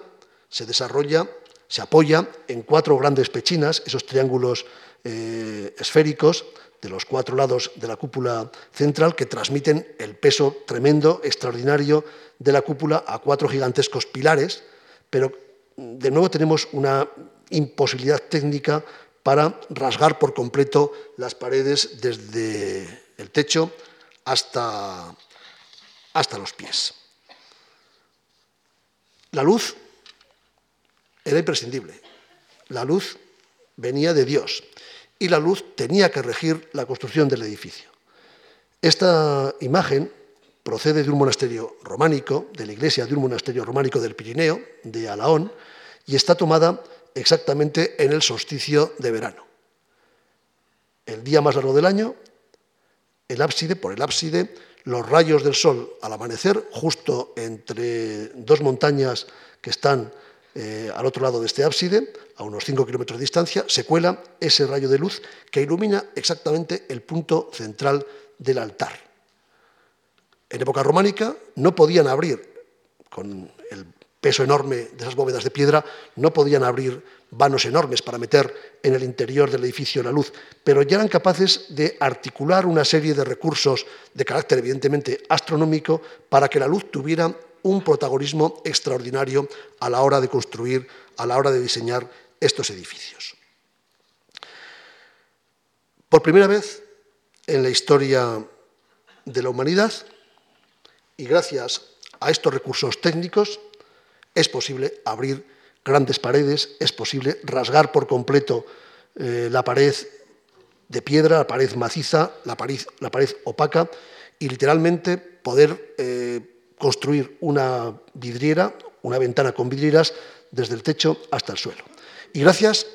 se desarrolla Se apoya en cuatro grandes pechinas, esos triángulos eh, esféricos de los cuatro lados de la cúpula central que transmiten el peso tremendo, extraordinario de la cúpula a cuatro gigantescos pilares, pero de nuevo tenemos una imposibilidad técnica para rasgar por completo las paredes desde el techo hasta, hasta los pies. La luz era imprescindible. La luz venía de Dios y la luz tenía que regir la construcción del edificio. Esta imagen procede de un monasterio románico, de la iglesia de un monasterio románico del Pirineo, de Alaón, y está tomada exactamente en el solsticio de verano. El día más largo del año, el ábside, por el ábside, los rayos del sol al amanecer, justo entre dos montañas que están eh, al otro lado de este ábside, a unos 5 kilómetros de distancia, se cuela ese rayo de luz que ilumina exactamente el punto central del altar. En época románica no podían abrir, con el peso enorme de esas bóvedas de piedra, no podían abrir vanos enormes para meter en el interior del edificio la luz, pero ya eran capaces de articular una serie de recursos de carácter evidentemente astronómico para que la luz tuviera un protagonismo extraordinario a la hora de construir, a la hora de diseñar estos edificios. Por primera vez en la historia de la humanidad, y gracias a estos recursos técnicos, es posible abrir grandes paredes, es posible rasgar por completo eh, la pared de piedra, la pared maciza, la pared, opaca, y literalmente poder eh, construir una vidriera, una ventana con vidrieras, desde el techo hasta el suelo. Y gracias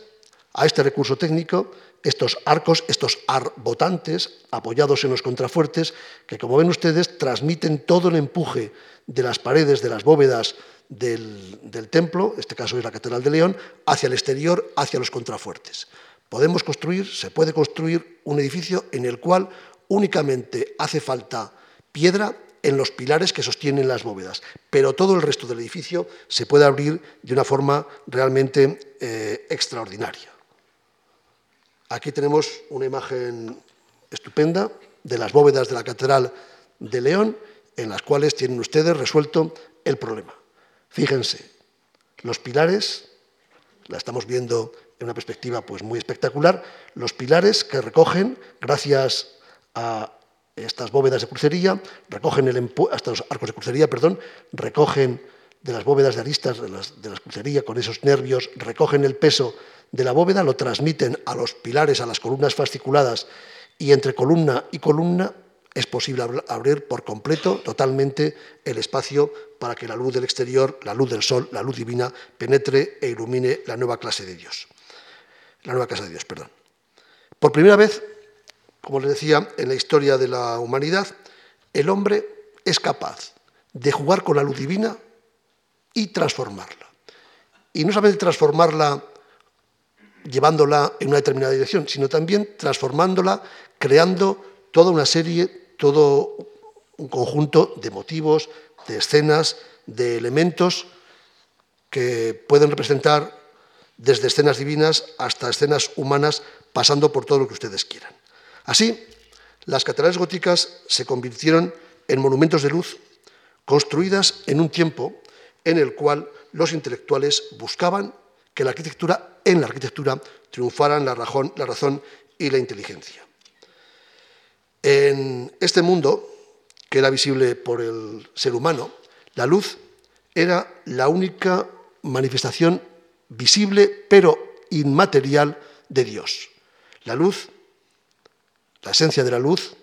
a este recurso técnico, estos arcos, estos arbotantes apoyados en los contrafuertes, que como ven ustedes transmiten todo el empuje de las paredes, de las bóvedas del, templo, en este caso es la Catedral de León, hacia el exterior, hacia los contrafuertes. Podemos construir, se puede construir un edificio en el cual únicamente hace falta piedra en los pilares que sostienen las bóvedas, pero todo el resto del edificio se puede abrir de una forma realmente eh, extraordinaria. Aquí tenemos una imagen estupenda de las bóvedas de la Catedral de León, en las cuales tienen ustedes resuelto el problema. Fíjense, los pilares, la estamos viendo en una perspectiva pues, muy espectacular, los pilares que recogen, gracias a estas bóvedas de crucería, recogen el hasta los arcos de crucería, perdón, recogen de las bóvedas de aristas de las, de crucería con esos nervios, recogen el peso de la bóveda, lo transmiten a los pilares, a las columnas fasciculadas y entre columna y columna es posible abrir por completo, totalmente, el espacio para que la luz del exterior, la luz del sol, la luz divina, penetre e ilumine la nueva clase de Dios. La nueva casa de Dios, perdón. Por primera vez como les decía, en la historia de la humanidad, el hombre es capaz de jugar con la luz divina y transformarla. Y no solamente transformarla llevándola en una determinada dirección, sino también transformándola, creando toda una serie, todo un conjunto de motivos, de escenas, de elementos que pueden representar desde escenas divinas hasta escenas humanas, pasando por todo lo que ustedes quieran. Así, las catedrales góticas se convirtieron en monumentos de luz construidas en un tiempo en el cual los intelectuales buscaban que la arquitectura, en la arquitectura triunfaran la razón, la razón y la inteligencia. En este mundo, que era visible por el ser humano, la luz era la única manifestación visible pero inmaterial de Dios. La luz la esencia de la luz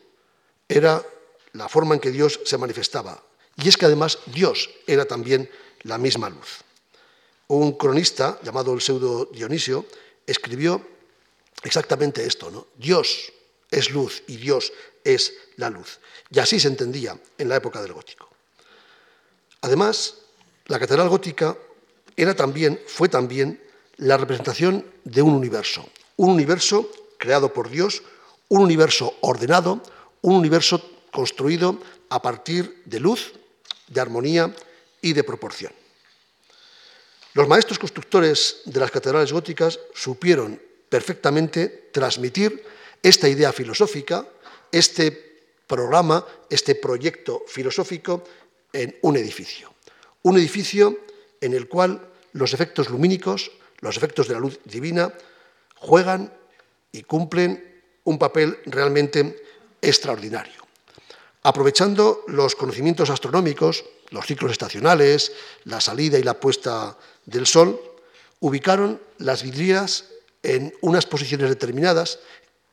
era la forma en que Dios se manifestaba. Y es que además Dios era también la misma luz. Un cronista llamado el pseudo Dionisio escribió exactamente esto, ¿no? Dios es luz y Dios es la luz. Y así se entendía en la época del gótico. Además, la catedral gótica era también, fue también la representación de un universo, un universo creado por Dios un universo ordenado, un universo construido a partir de luz, de armonía y de proporción. Los maestros constructores de las catedrales góticas supieron perfectamente transmitir esta idea filosófica, este programa, este proyecto filosófico en un edificio. Un edificio en el cual los efectos lumínicos, los efectos de la luz divina, juegan y cumplen un papel realmente extraordinario. Aprovechando los conocimientos astronómicos, los ciclos estacionales, la salida y la puesta del sol, ubicaron las vidrieras en unas posiciones determinadas,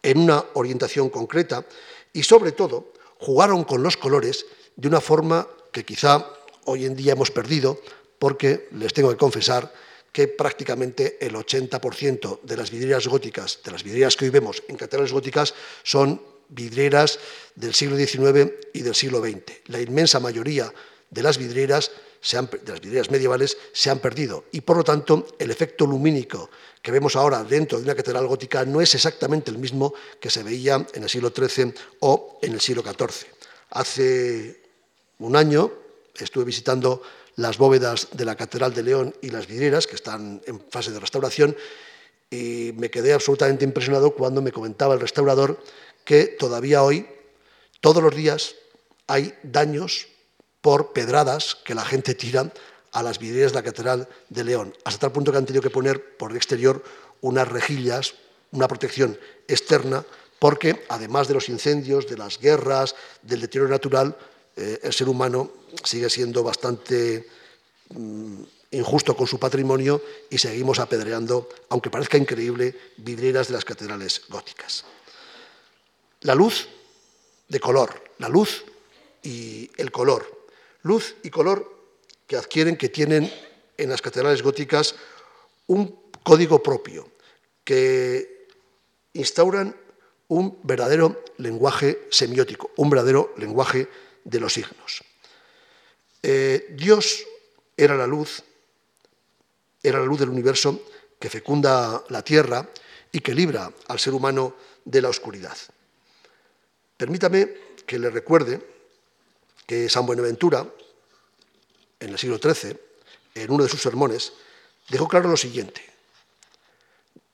en una orientación concreta y sobre todo jugaron con los colores de una forma que quizá hoy en día hemos perdido porque les tengo que confesar que prácticamente el 80% de las vidrieras góticas, de las vidrieras que hoy vemos en catedrales góticas, son vidrieras del siglo XIX y del siglo XX. La inmensa mayoría de las vidrieras de las vidrieras medievales se han perdido y por lo tanto el efecto lumínico que vemos ahora dentro de una catedral gótica no es exactamente el mismo que se veía en el siglo XIII o en el siglo XIV. Hace un año estuve visitando las bóvedas de la Catedral de León y las vidrieras, que están en fase de restauración, y me quedé absolutamente impresionado cuando me comentaba el restaurador que todavía hoy, todos los días, hay daños por pedradas que la gente tira a las vidrieras de la Catedral de León, hasta tal punto que han tenido que poner por el exterior unas rejillas, una protección externa, porque además de los incendios, de las guerras, del deterioro natural, eh, el ser humano sigue siendo bastante mm, injusto con su patrimonio y seguimos apedreando, aunque parezca increíble, vidrieras de las catedrales góticas. La luz de color, la luz y el color luz y color que adquieren, que tienen en las catedrales góticas un código propio, que instauran un verdadero lenguaje semiótico, un verdadero lenguaje de los signos. Eh, Dios era la luz, era la luz del universo que fecunda la tierra y que libra al ser humano de la oscuridad. Permítame que le recuerde que San Buenaventura, en el siglo XIII, en uno de sus sermones, dejó claro lo siguiente.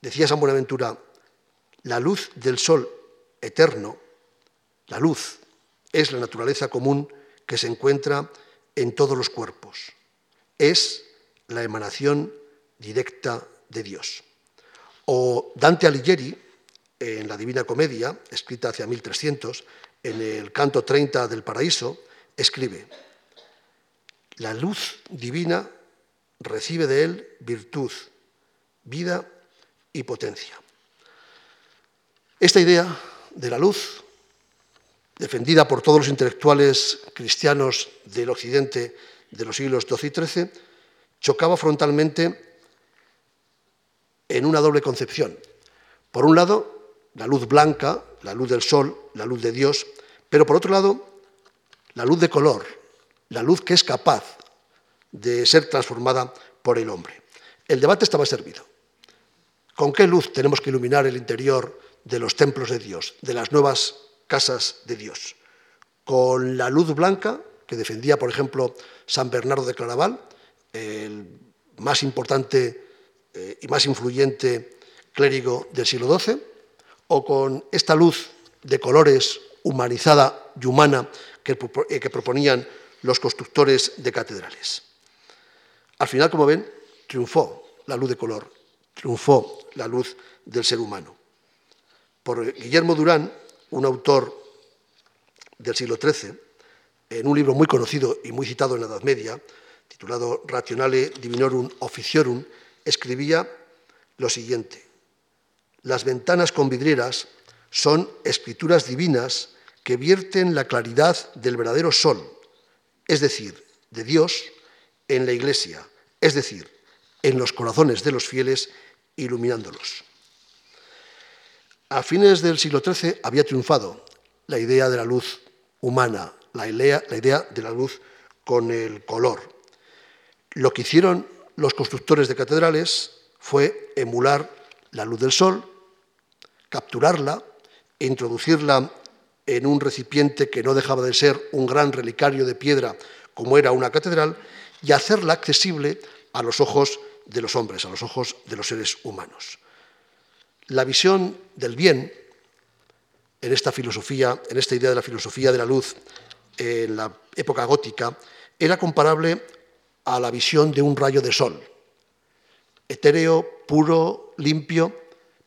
Decía San Buenaventura, la luz del sol eterno, la luz, es la naturaleza común que se encuentra en todos los cuerpos. Es la emanación directa de Dios. O Dante Alighieri, en la Divina Comedia, escrita hacia 1300, en el canto 30 del Paraíso, escribe, la luz divina recibe de él virtud, vida y potencia. Esta idea de la luz, defendida por todos los intelectuales cristianos del occidente de los siglos XII y XIII, chocaba frontalmente en una doble concepción. Por un lado, la luz blanca, la luz del sol, la luz de Dios, pero por otro lado, la luz de color, la luz que es capaz de ser transformada por el hombre. El debate estaba servido. ¿Con qué luz tenemos que iluminar el interior de los templos de Dios, de las nuevas casas de Dios? ¿Con la luz blanca que defendía, por ejemplo, San Bernardo de Claraval, el más importante eh, y más influyente clérigo del siglo XII? ¿O con esta luz de colores humanizada y humana eh, que, proponían los constructores de catedrales. Al final, como ven, triunfó la luz de color, triunfó la luz del ser humano. Por Guillermo Durán, un autor del siglo XIII, en un libro muy conocido y muy citado en la Edad Media, titulado Rationale Divinorum Officiorum, escribía lo siguiente: Las ventanas con vidrieras son escrituras divinas que vierten la claridad del verdadero sol, es decir, de Dios, en la Iglesia, es decir, en los corazones de los fieles, iluminándolos. A fines del siglo XIII había triunfado la idea de la luz humana, la idea, de la luz con el color. Lo que hicieron los constructores de catedrales fue emular la luz del sol, capturarla e introducirla en un recipiente que no dejaba de ser un gran relicario de piedra como era una catedral y hacerla accesible a los ojos de los hombres, a los ojos de los seres humanos. La visión del bien en esta filosofía, en esta idea de la filosofía de la luz en la época gótica, era comparable a la visión de un rayo de sol, etéreo, puro, limpio,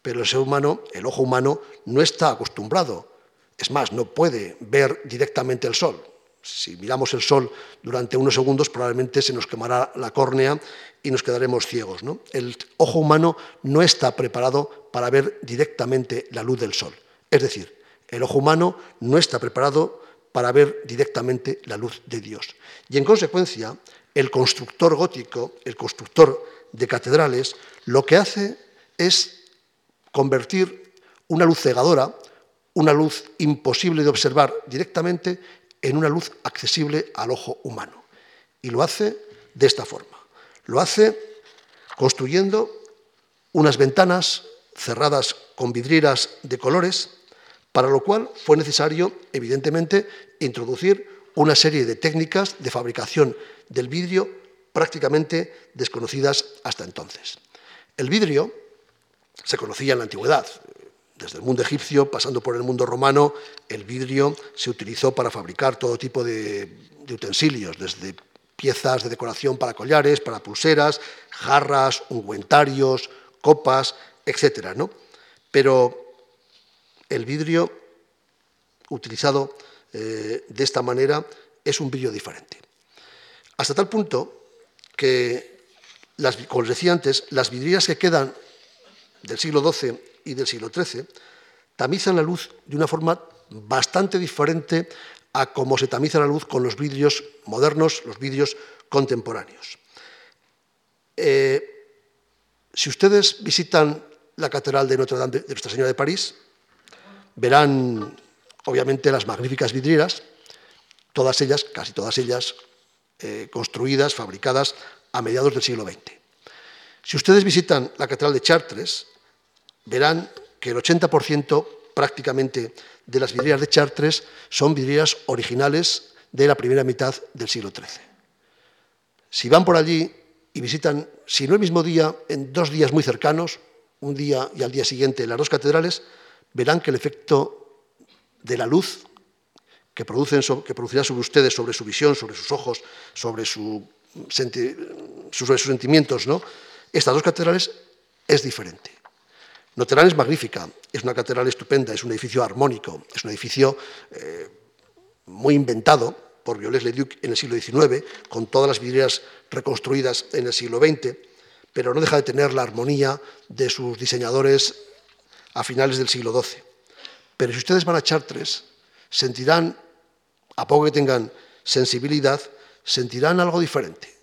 pero el ser humano, el ojo humano, no está acostumbrado, es más, no puede ver directamente el sol. Si miramos el sol durante unos segundos, probablemente se nos quemará la córnea y nos quedaremos ciegos. El ojo humano no está preparado para ver directamente la luz del sol. Es decir, el ojo humano no está preparado para ver directamente la luz de Dios. Y en consecuencia, el constructor gótico, el constructor de catedrales, lo que hace es convertir una luz cegadora, una luz imposible de observar directamente, en una luz accesible al ojo humano. Y lo hace de esta forma. Lo hace construyendo unas ventanas cerradas con vidrieras de colores, para lo cual fue necesario, evidentemente, introducir una serie de técnicas de fabricación del vidrio prácticamente desconocidas hasta entonces. El vidrio se conocía en la antigüedad. Desde el mundo egipcio, pasando por el mundo romano, el vidrio se utilizó para fabricar todo tipo de, utensilios, desde piezas de decoración para collares, para pulseras, jarras, ungüentarios, copas, etc. ¿no? Pero el vidrio utilizado eh, de esta manera es un vidrio diferente. Hasta tal punto que, como les decía antes, las vidrieras que quedan del siglo XII y del siglo XIII tamizan la luz de una forma bastante diferente a cómo se tamiza la luz con los vidrios modernos, los vidrios contemporáneos. Eh, si ustedes visitan la Catedral de Notre Dame de Nuestra Señora de París, verán obviamente las magníficas vidrieras, todas ellas, casi todas ellas, eh, construidas, fabricadas a mediados del siglo XX. Si ustedes visitan la Catedral de Chartres, verán que el 80% prácticamente de las vidrieras de Chartres son vidrieras originales de la primera mitad del siglo XIII. Si van por allí y visitan, si no el mismo día, en dos días muy cercanos, un día y al día siguiente las dos catedrales, verán que el efecto de la luz que, producen, que producirá sobre ustedes, sobre su visión, sobre sus ojos, sobre, sus sentimientos, ¿no? estas dos catedrales es diferente. Notre Dame es magnífica, es una catedral estupenda, es un edificio armónico, es un edificio eh, muy inventado por Viollet-le-Duc en el siglo XIX, con todas las vidrieras reconstruidas en el siglo XX, pero no deja de tener la armonía de sus diseñadores a finales del siglo XII. Pero si ustedes van a Chartres, sentirán, a poco que tengan sensibilidad, sentirán algo diferente,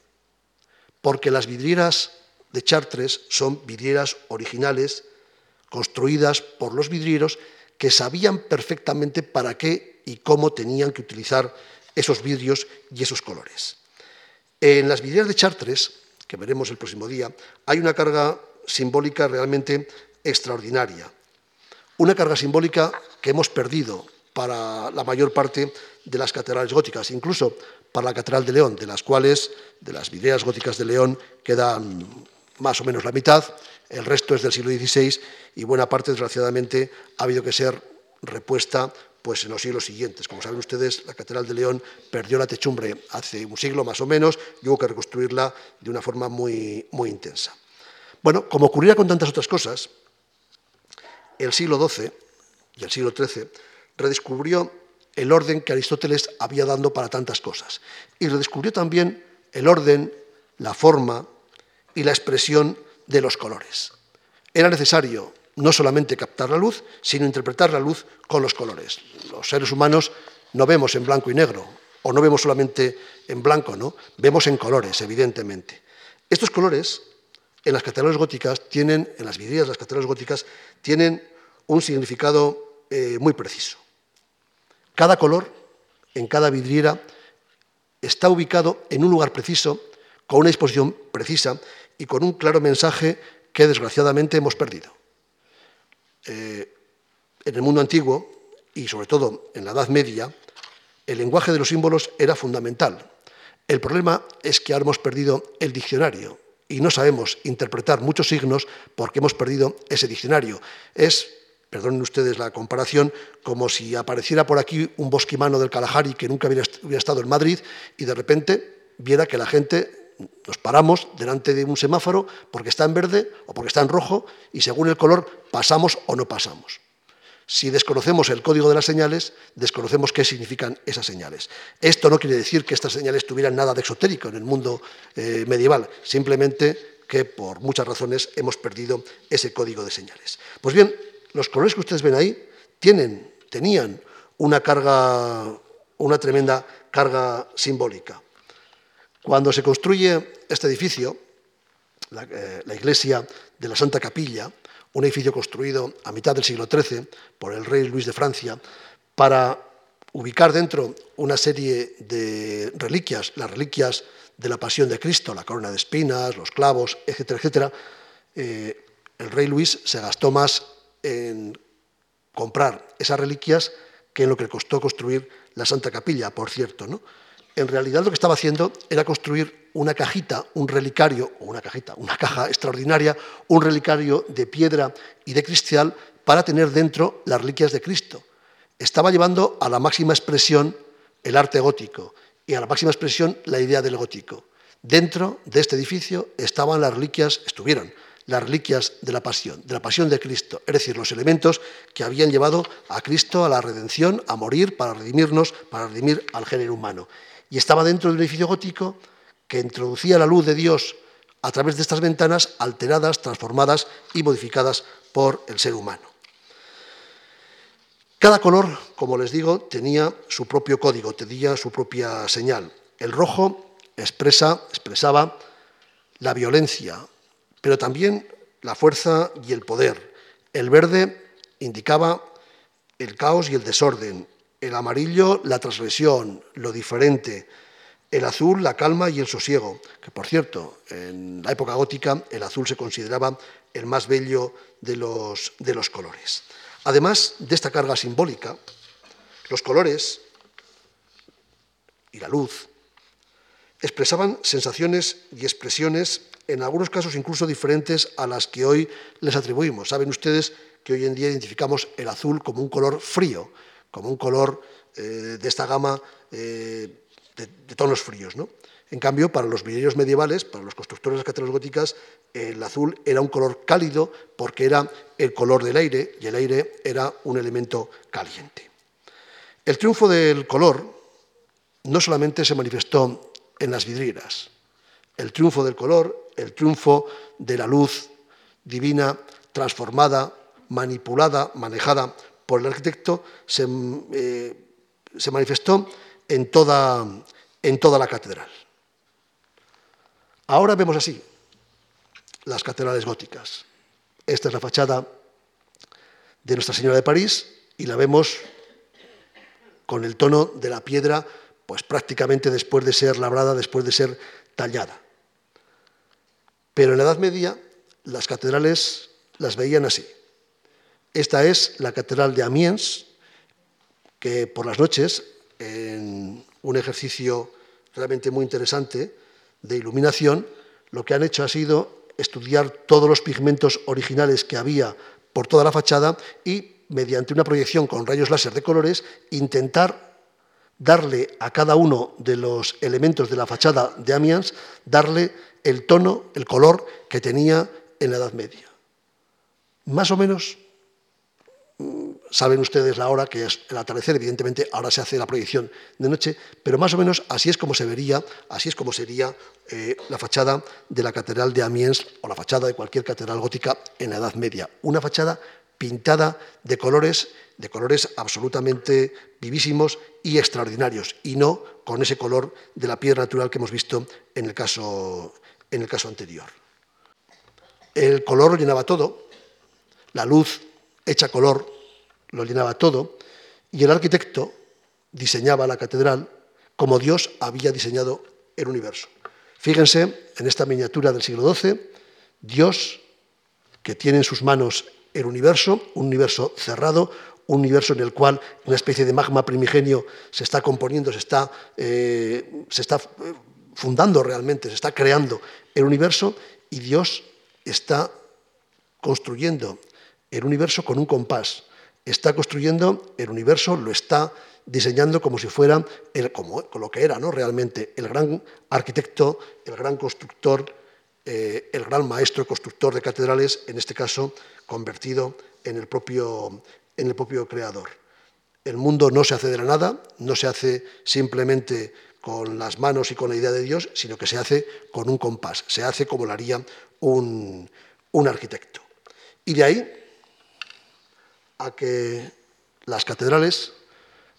porque las vidrieras de Chartres son vidrieras originales, construidas por los vidrieros que sabían perfectamente para qué y cómo tenían que utilizar esos vidrios y esos colores. En las vidrieras de Chartres, que veremos el próximo día, hay una carga simbólica realmente extraordinaria. Una carga simbólica que hemos perdido para la mayor parte de las catedrales góticas, incluso para la Catedral de León, de las cuales, de las vidrieras góticas de León, quedan más o menos la mitad, el resto es del siglo XVI y buena parte, desgraciadamente, ha habido que ser repuesta pues, en los siglos siguientes. Como saben ustedes, la Catedral de León perdió la techumbre hace un siglo más o menos y hubo que reconstruirla de una forma muy, muy intensa. Bueno, como ocurría con tantas otras cosas, el siglo XII y el siglo XIII redescubrió el orden que Aristóteles había dado para tantas cosas y redescubrió también el orden, la forma y la expresión de los colores. Era necesario no solamente captar la luz, sino interpretar la luz con los colores. Los seres humanos no vemos en blanco y negro, o no vemos solamente en blanco, ¿no? Vemos en colores, evidentemente. Estos colores, en las catedrales góticas, tienen, en las vidrieras de las catedrales góticas, tienen un significado eh, muy preciso. Cada color, en cada vidriera, está ubicado en un lugar preciso, con una disposición precisa y con un claro mensaje que desgraciadamente hemos perdido. Eh, en el mundo antiguo, y sobre todo en la Edad Media, el lenguaje de los símbolos era fundamental. El problema es que ahora hemos perdido el diccionario y no sabemos interpretar muchos signos porque hemos perdido ese diccionario. Es, perdonen ustedes la comparación, como si apareciera por aquí un bosquimano del Kalahari que nunca hubiera, estado en Madrid y de repente viera que la gente nos paramos delante de un semáforo porque está en verde o porque está en rojo y según el color pasamos o no pasamos. Si desconocemos el código de las señales, desconocemos qué significan esas señales. Esto no quiere decir que estas señales tuvieran nada de exotérico en el mundo eh, medieval, simplemente que por muchas razones hemos perdido ese código de señales. Pues bien, los colores que ustedes ven ahí tienen, tenían una carga, una tremenda carga simbólica. Cuando se construye este edificio, la eh, iglesia de la Santa Capilla, un edificio construido a mitad del siglo XIII por el rey Luis de Francia para ubicar dentro una serie de reliquias, las reliquias de la pasión de Cristo, la corona de espinas, los clavos, etcétera, etcétera, eh, el rey Luis se gastó más en comprar esas reliquias que en lo que costó construir la Santa Capilla, por cierto. ¿no? En realidad lo que estaba haciendo era construir una cajita, un relicario, o una cajita, una caja extraordinaria, un relicario de piedra y de cristal para tener dentro las reliquias de Cristo. Estaba llevando a la máxima expresión el arte gótico y a la máxima expresión la idea del gótico. Dentro de este edificio estaban las reliquias, estuvieron las reliquias de la pasión, de la pasión de Cristo, es decir, los elementos que habían llevado a Cristo a la redención, a morir para redimirnos, para redimir al género humano. Y estaba dentro del edificio gótico que introducía la luz de Dios a través de estas ventanas alteradas, transformadas y modificadas por el ser humano. Cada color, como les digo, tenía su propio código, tenía su propia señal. El rojo expresa, expresaba la violencia, pero también la fuerza y el poder. El verde indicaba el caos y el desorden. El amarillo, la transgresión, lo diferente, el azul, la calma y el sosiego, que por cierto, en la época gótica el azul se consideraba el más bello de los, de los colores. Además de esta carga simbólica, los colores y la luz expresaban sensaciones y expresiones, en algunos casos incluso diferentes a las que hoy les atribuimos. Saben ustedes que hoy en día identificamos el azul como un color frío, como un color eh, de esta gama eh, de, tonos fríos. ¿no? En cambio, para los mineros medievales, para los constructores de las catedrales góticas, el azul era un color cálido porque era el color del aire y el aire era un elemento caliente. El triunfo del color no solamente se manifestó en las vidrieras, el triunfo del color, el triunfo de la luz divina transformada, manipulada, manejada por el arquitecto, se, eh, se manifestó en toda, en toda la catedral. Ahora vemos así las catedrales góticas. Esta es la fachada de Nuestra Señora de París y la vemos con el tono de la piedra, pues prácticamente después de ser labrada, después de ser tallada. Pero en la Edad Media las catedrales las veían así. Esta es la catedral de Amiens, que por las noches en un ejercicio realmente muy interesante de iluminación, lo que han hecho ha sido estudiar todos los pigmentos originales que había por toda la fachada y, mediante una proyección con rayos láser de colores, intentar darle a cada uno de los elementos de la fachada de Amiens, darle el tono, el color que tenía en la Edad Media. Más o menos saben ustedes la hora, que es el atardecer, evidentemente ahora se hace la proyección de noche, pero más o menos así es como se vería, así es como sería eh, la fachada de la Catedral de Amiens o la fachada de cualquier catedral gótica en la Edad Media. Una fachada pintada de colores, de colores absolutamente vivísimos y extraordinarios, y no con ese color de la piedra natural que hemos visto en el caso, en el caso anterior. El color lo llenaba todo, la luz hecha color lo llenaba todo, y el arquitecto diseñaba la catedral como Dios había diseñado el universo. Fíjense en esta miniatura del siglo XII, Dios que tiene en sus manos el universo, un universo cerrado, un universo en el cual una especie de magma primigenio se está componiendo, se está, eh, se está eh, fundando realmente, se está creando el universo y Dios está construyendo el universo con un compás. Está construyendo el universo, lo está diseñando como si fuera el, como, lo que era ¿no? realmente el gran arquitecto, el gran constructor, eh, el gran maestro constructor de catedrales, en este caso convertido en el propio, en el propio creador. El mundo no se hace de la nada, no se hace simplemente con las manos y con la idea de Dios, sino que se hace con un compás, se hace como lo haría un, un arquitecto. Y de ahí a que las catedrales,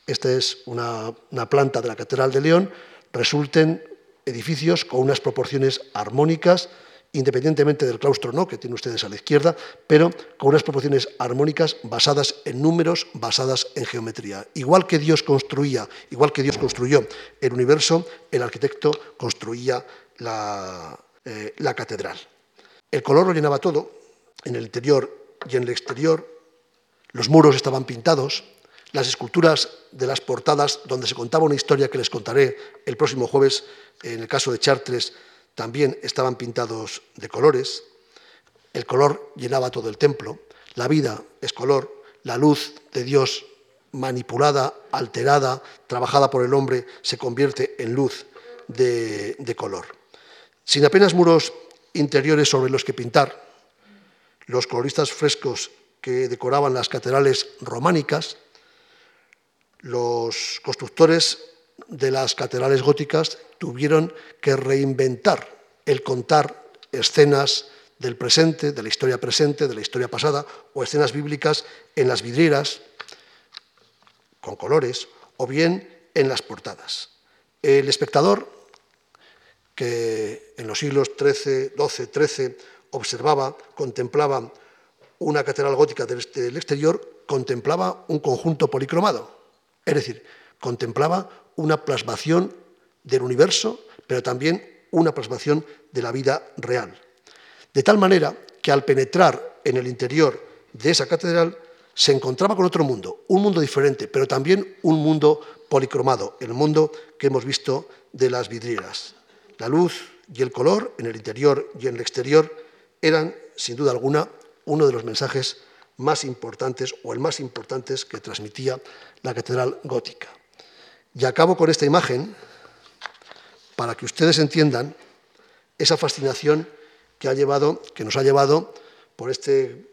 esta es una, planta de la Catedral de León, resulten edificios con unas proporciones armónicas, independientemente del claustro no, que tienen ustedes a la izquierda, pero con unas proporciones armónicas basadas en números, basadas en geometría. Igual que Dios construía, igual que Dios construyó el universo, el arquitecto construía la, eh, la catedral. El color lo llenaba todo, en el interior y en el exterior, los muros estaban pintados, las esculturas de las portadas, donde se contaba una historia que les contaré el próximo jueves, en el caso de Chartres, también estaban pintados de colores. El color llenaba todo el templo. La vida es color. La luz de Dios manipulada, alterada, trabajada por el hombre, se convierte en luz de, de color. Sin apenas muros interiores sobre los que pintar, los coloristas frescos que decoraban las catedrales románicas, los constructores de las catedrales góticas tuvieron que reinventar el contar escenas del presente, de la historia presente, de la historia pasada, o escenas bíblicas en las vidrieras, con colores, o bien en las portadas. El espectador, que en los siglos XIII, XII, XIII observaba, contemplaba una catedral gótica del exterior, contemplaba un conjunto policromado, es decir, contemplaba una plasmación del universo, pero también una plasmación de la vida real. De tal manera que al penetrar en el interior de esa catedral se encontraba con otro mundo, un mundo diferente, pero también un mundo policromado, el mundo que hemos visto de las vidrieras. La luz y el color en el interior y en el exterior eran, sin duda alguna, uno de los mensajes más importantes o el más importante que transmitía la catedral gótica. Y acabo con esta imagen para que ustedes entiendan esa fascinación que, ha llevado, que nos ha llevado por este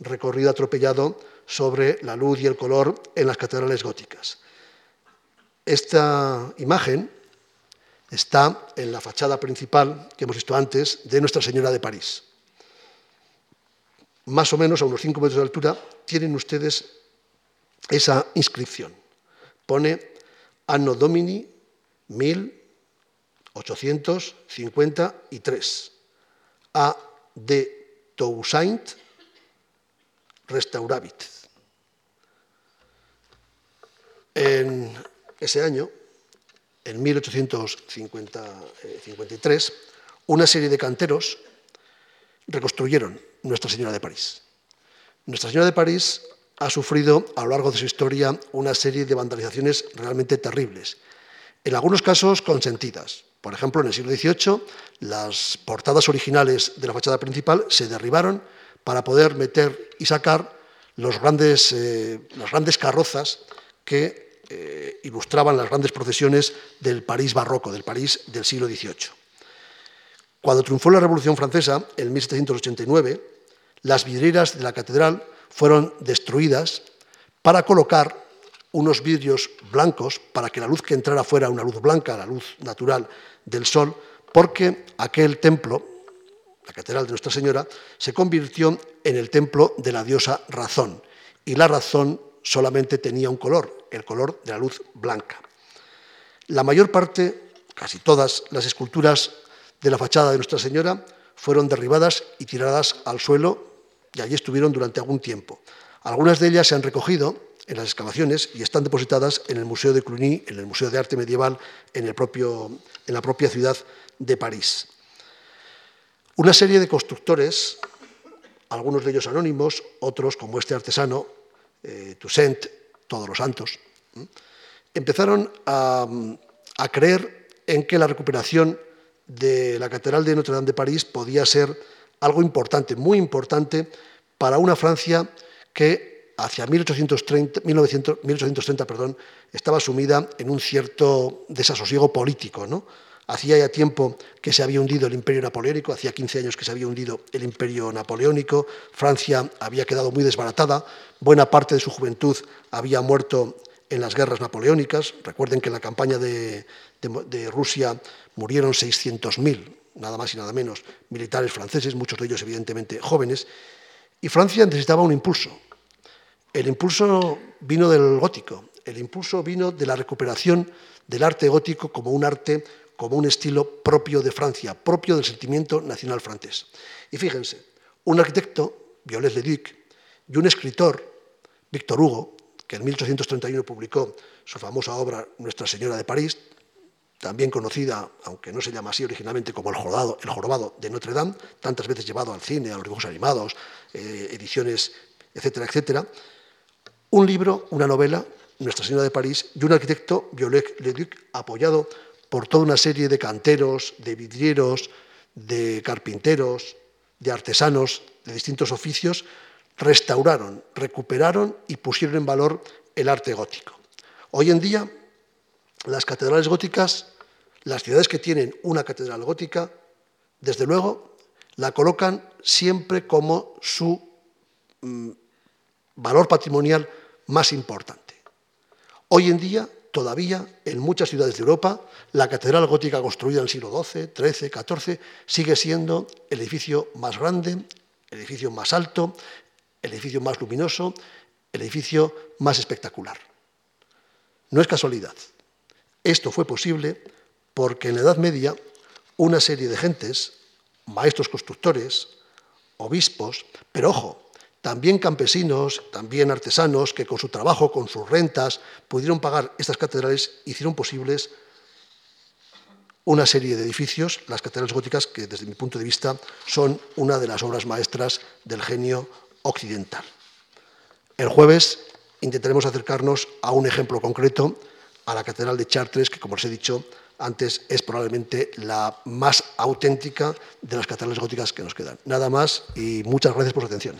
recorrido atropellado sobre la luz y el color en las catedrales góticas. Esta imagen está en la fachada principal que hemos visto antes de Nuestra Señora de París más o menos a unos 5 metros de altura, tienen ustedes esa inscripción. Pone Anno Domini 1853. A de Toussaint restauravit. En ese año, en 1853, una serie de canteros reconstruyeron Nuestra Señora de París. Nuestra Señora de París ha sufrido a lo largo de su historia una serie de vandalizaciones realmente terribles, en algunos casos consentidas. Por ejemplo, en el siglo XVIII, las portadas originales de la fachada principal se derribaron para poder meter y sacar los grandes, eh, las grandes carrozas que eh, ilustraban las grandes procesiones del París barroco, del París del siglo XVIII. Cuando triunfó la Revolución Francesa, en 1789, las vidrieras de la catedral fueron destruidas para colocar unos vidrios blancos para que la luz que entrara fuera una luz blanca, la luz natural del sol, porque aquel templo, la catedral de Nuestra Señora, se convirtió en el templo de la diosa razón, y la razón solamente tenía un color, el color de la luz blanca. La mayor parte, casi todas las esculturas de la fachada de Nuestra Señora fueron derribadas y tiradas al suelo y allí estuvieron durante algún tiempo. Algunas de ellas se han recogido en las excavaciones y están depositadas en el Museo de Cluny, en el Museo de Arte Medieval, en, el propio, en la propia ciudad de París. Una serie de constructores, algunos de ellos anónimos, otros como este artesano, eh, Toussaint, todos los santos, empezaron a, a creer en que la recuperación de la Catedral de Notre Dame de París podía ser algo importante, muy importante, para una Francia que hacia 1830, 1830 perdón, estaba sumida en un cierto desasosiego político. Hacía ya tiempo que se había hundido el imperio napoleónico, hacía 15 años que se había hundido el imperio napoleónico, Francia había quedado muy desbaratada, buena parte de su juventud había muerto en las guerras napoleónicas. Recuerden que en la campaña de, Rusia murieron 600.000, nada más y nada menos, militares franceses, muchos de ellos evidentemente jóvenes, y Francia necesitaba un impulso. El impulso vino del gótico, el impulso vino de la recuperación del arte gótico como un arte, como un estilo propio de Francia, propio del sentimiento nacional francés. Y fíjense, un arquitecto, Viollet Leduc, y un escritor, Víctor Hugo, que en 1831 publicó su famosa obra Nuestra Señora de París, también conocida, aunque no se llama así originalmente, como El Jorobado, el jorobado de Notre Dame, tantas veces llevado al cine, a los dibujos animados, eh, ediciones, etcétera, etcétera. Un libro, una novela, Nuestra Señora de París, y un arquitecto, Viollet Leduc, apoyado por toda una serie de canteros, de vidrieros, de carpinteros, de artesanos de distintos oficios, restauraron, recuperaron y pusieron en valor el arte gótico. Hoy en día, las catedrales góticas, las ciudades que tienen una catedral gótica, desde luego, la colocan siempre como su mm, valor patrimonial más importante. Hoy en día, todavía, en muchas ciudades de Europa, la catedral gótica construida en el siglo XII, XIII, XIV, sigue siendo el edificio más grande, el edificio más alto, el edificio más luminoso, el edificio más espectacular. No es casualidad. Esto fue posible porque en la Edad Media una serie de gentes, maestros constructores, obispos, pero ojo, también campesinos, también artesanos, que con su trabajo, con sus rentas, pudieron pagar estas catedrales, hicieron posibles una serie de edificios, las catedrales góticas, que desde mi punto de vista son una de las obras maestras del genio occidental. El jueves intentaremos acercarnos a un ejemplo concreto, a la Catedral de Chartres, que como os he dicho antes es probablemente la más auténtica de las catedrales góticas que nos quedan. Nada más y muchas gracias por su atención.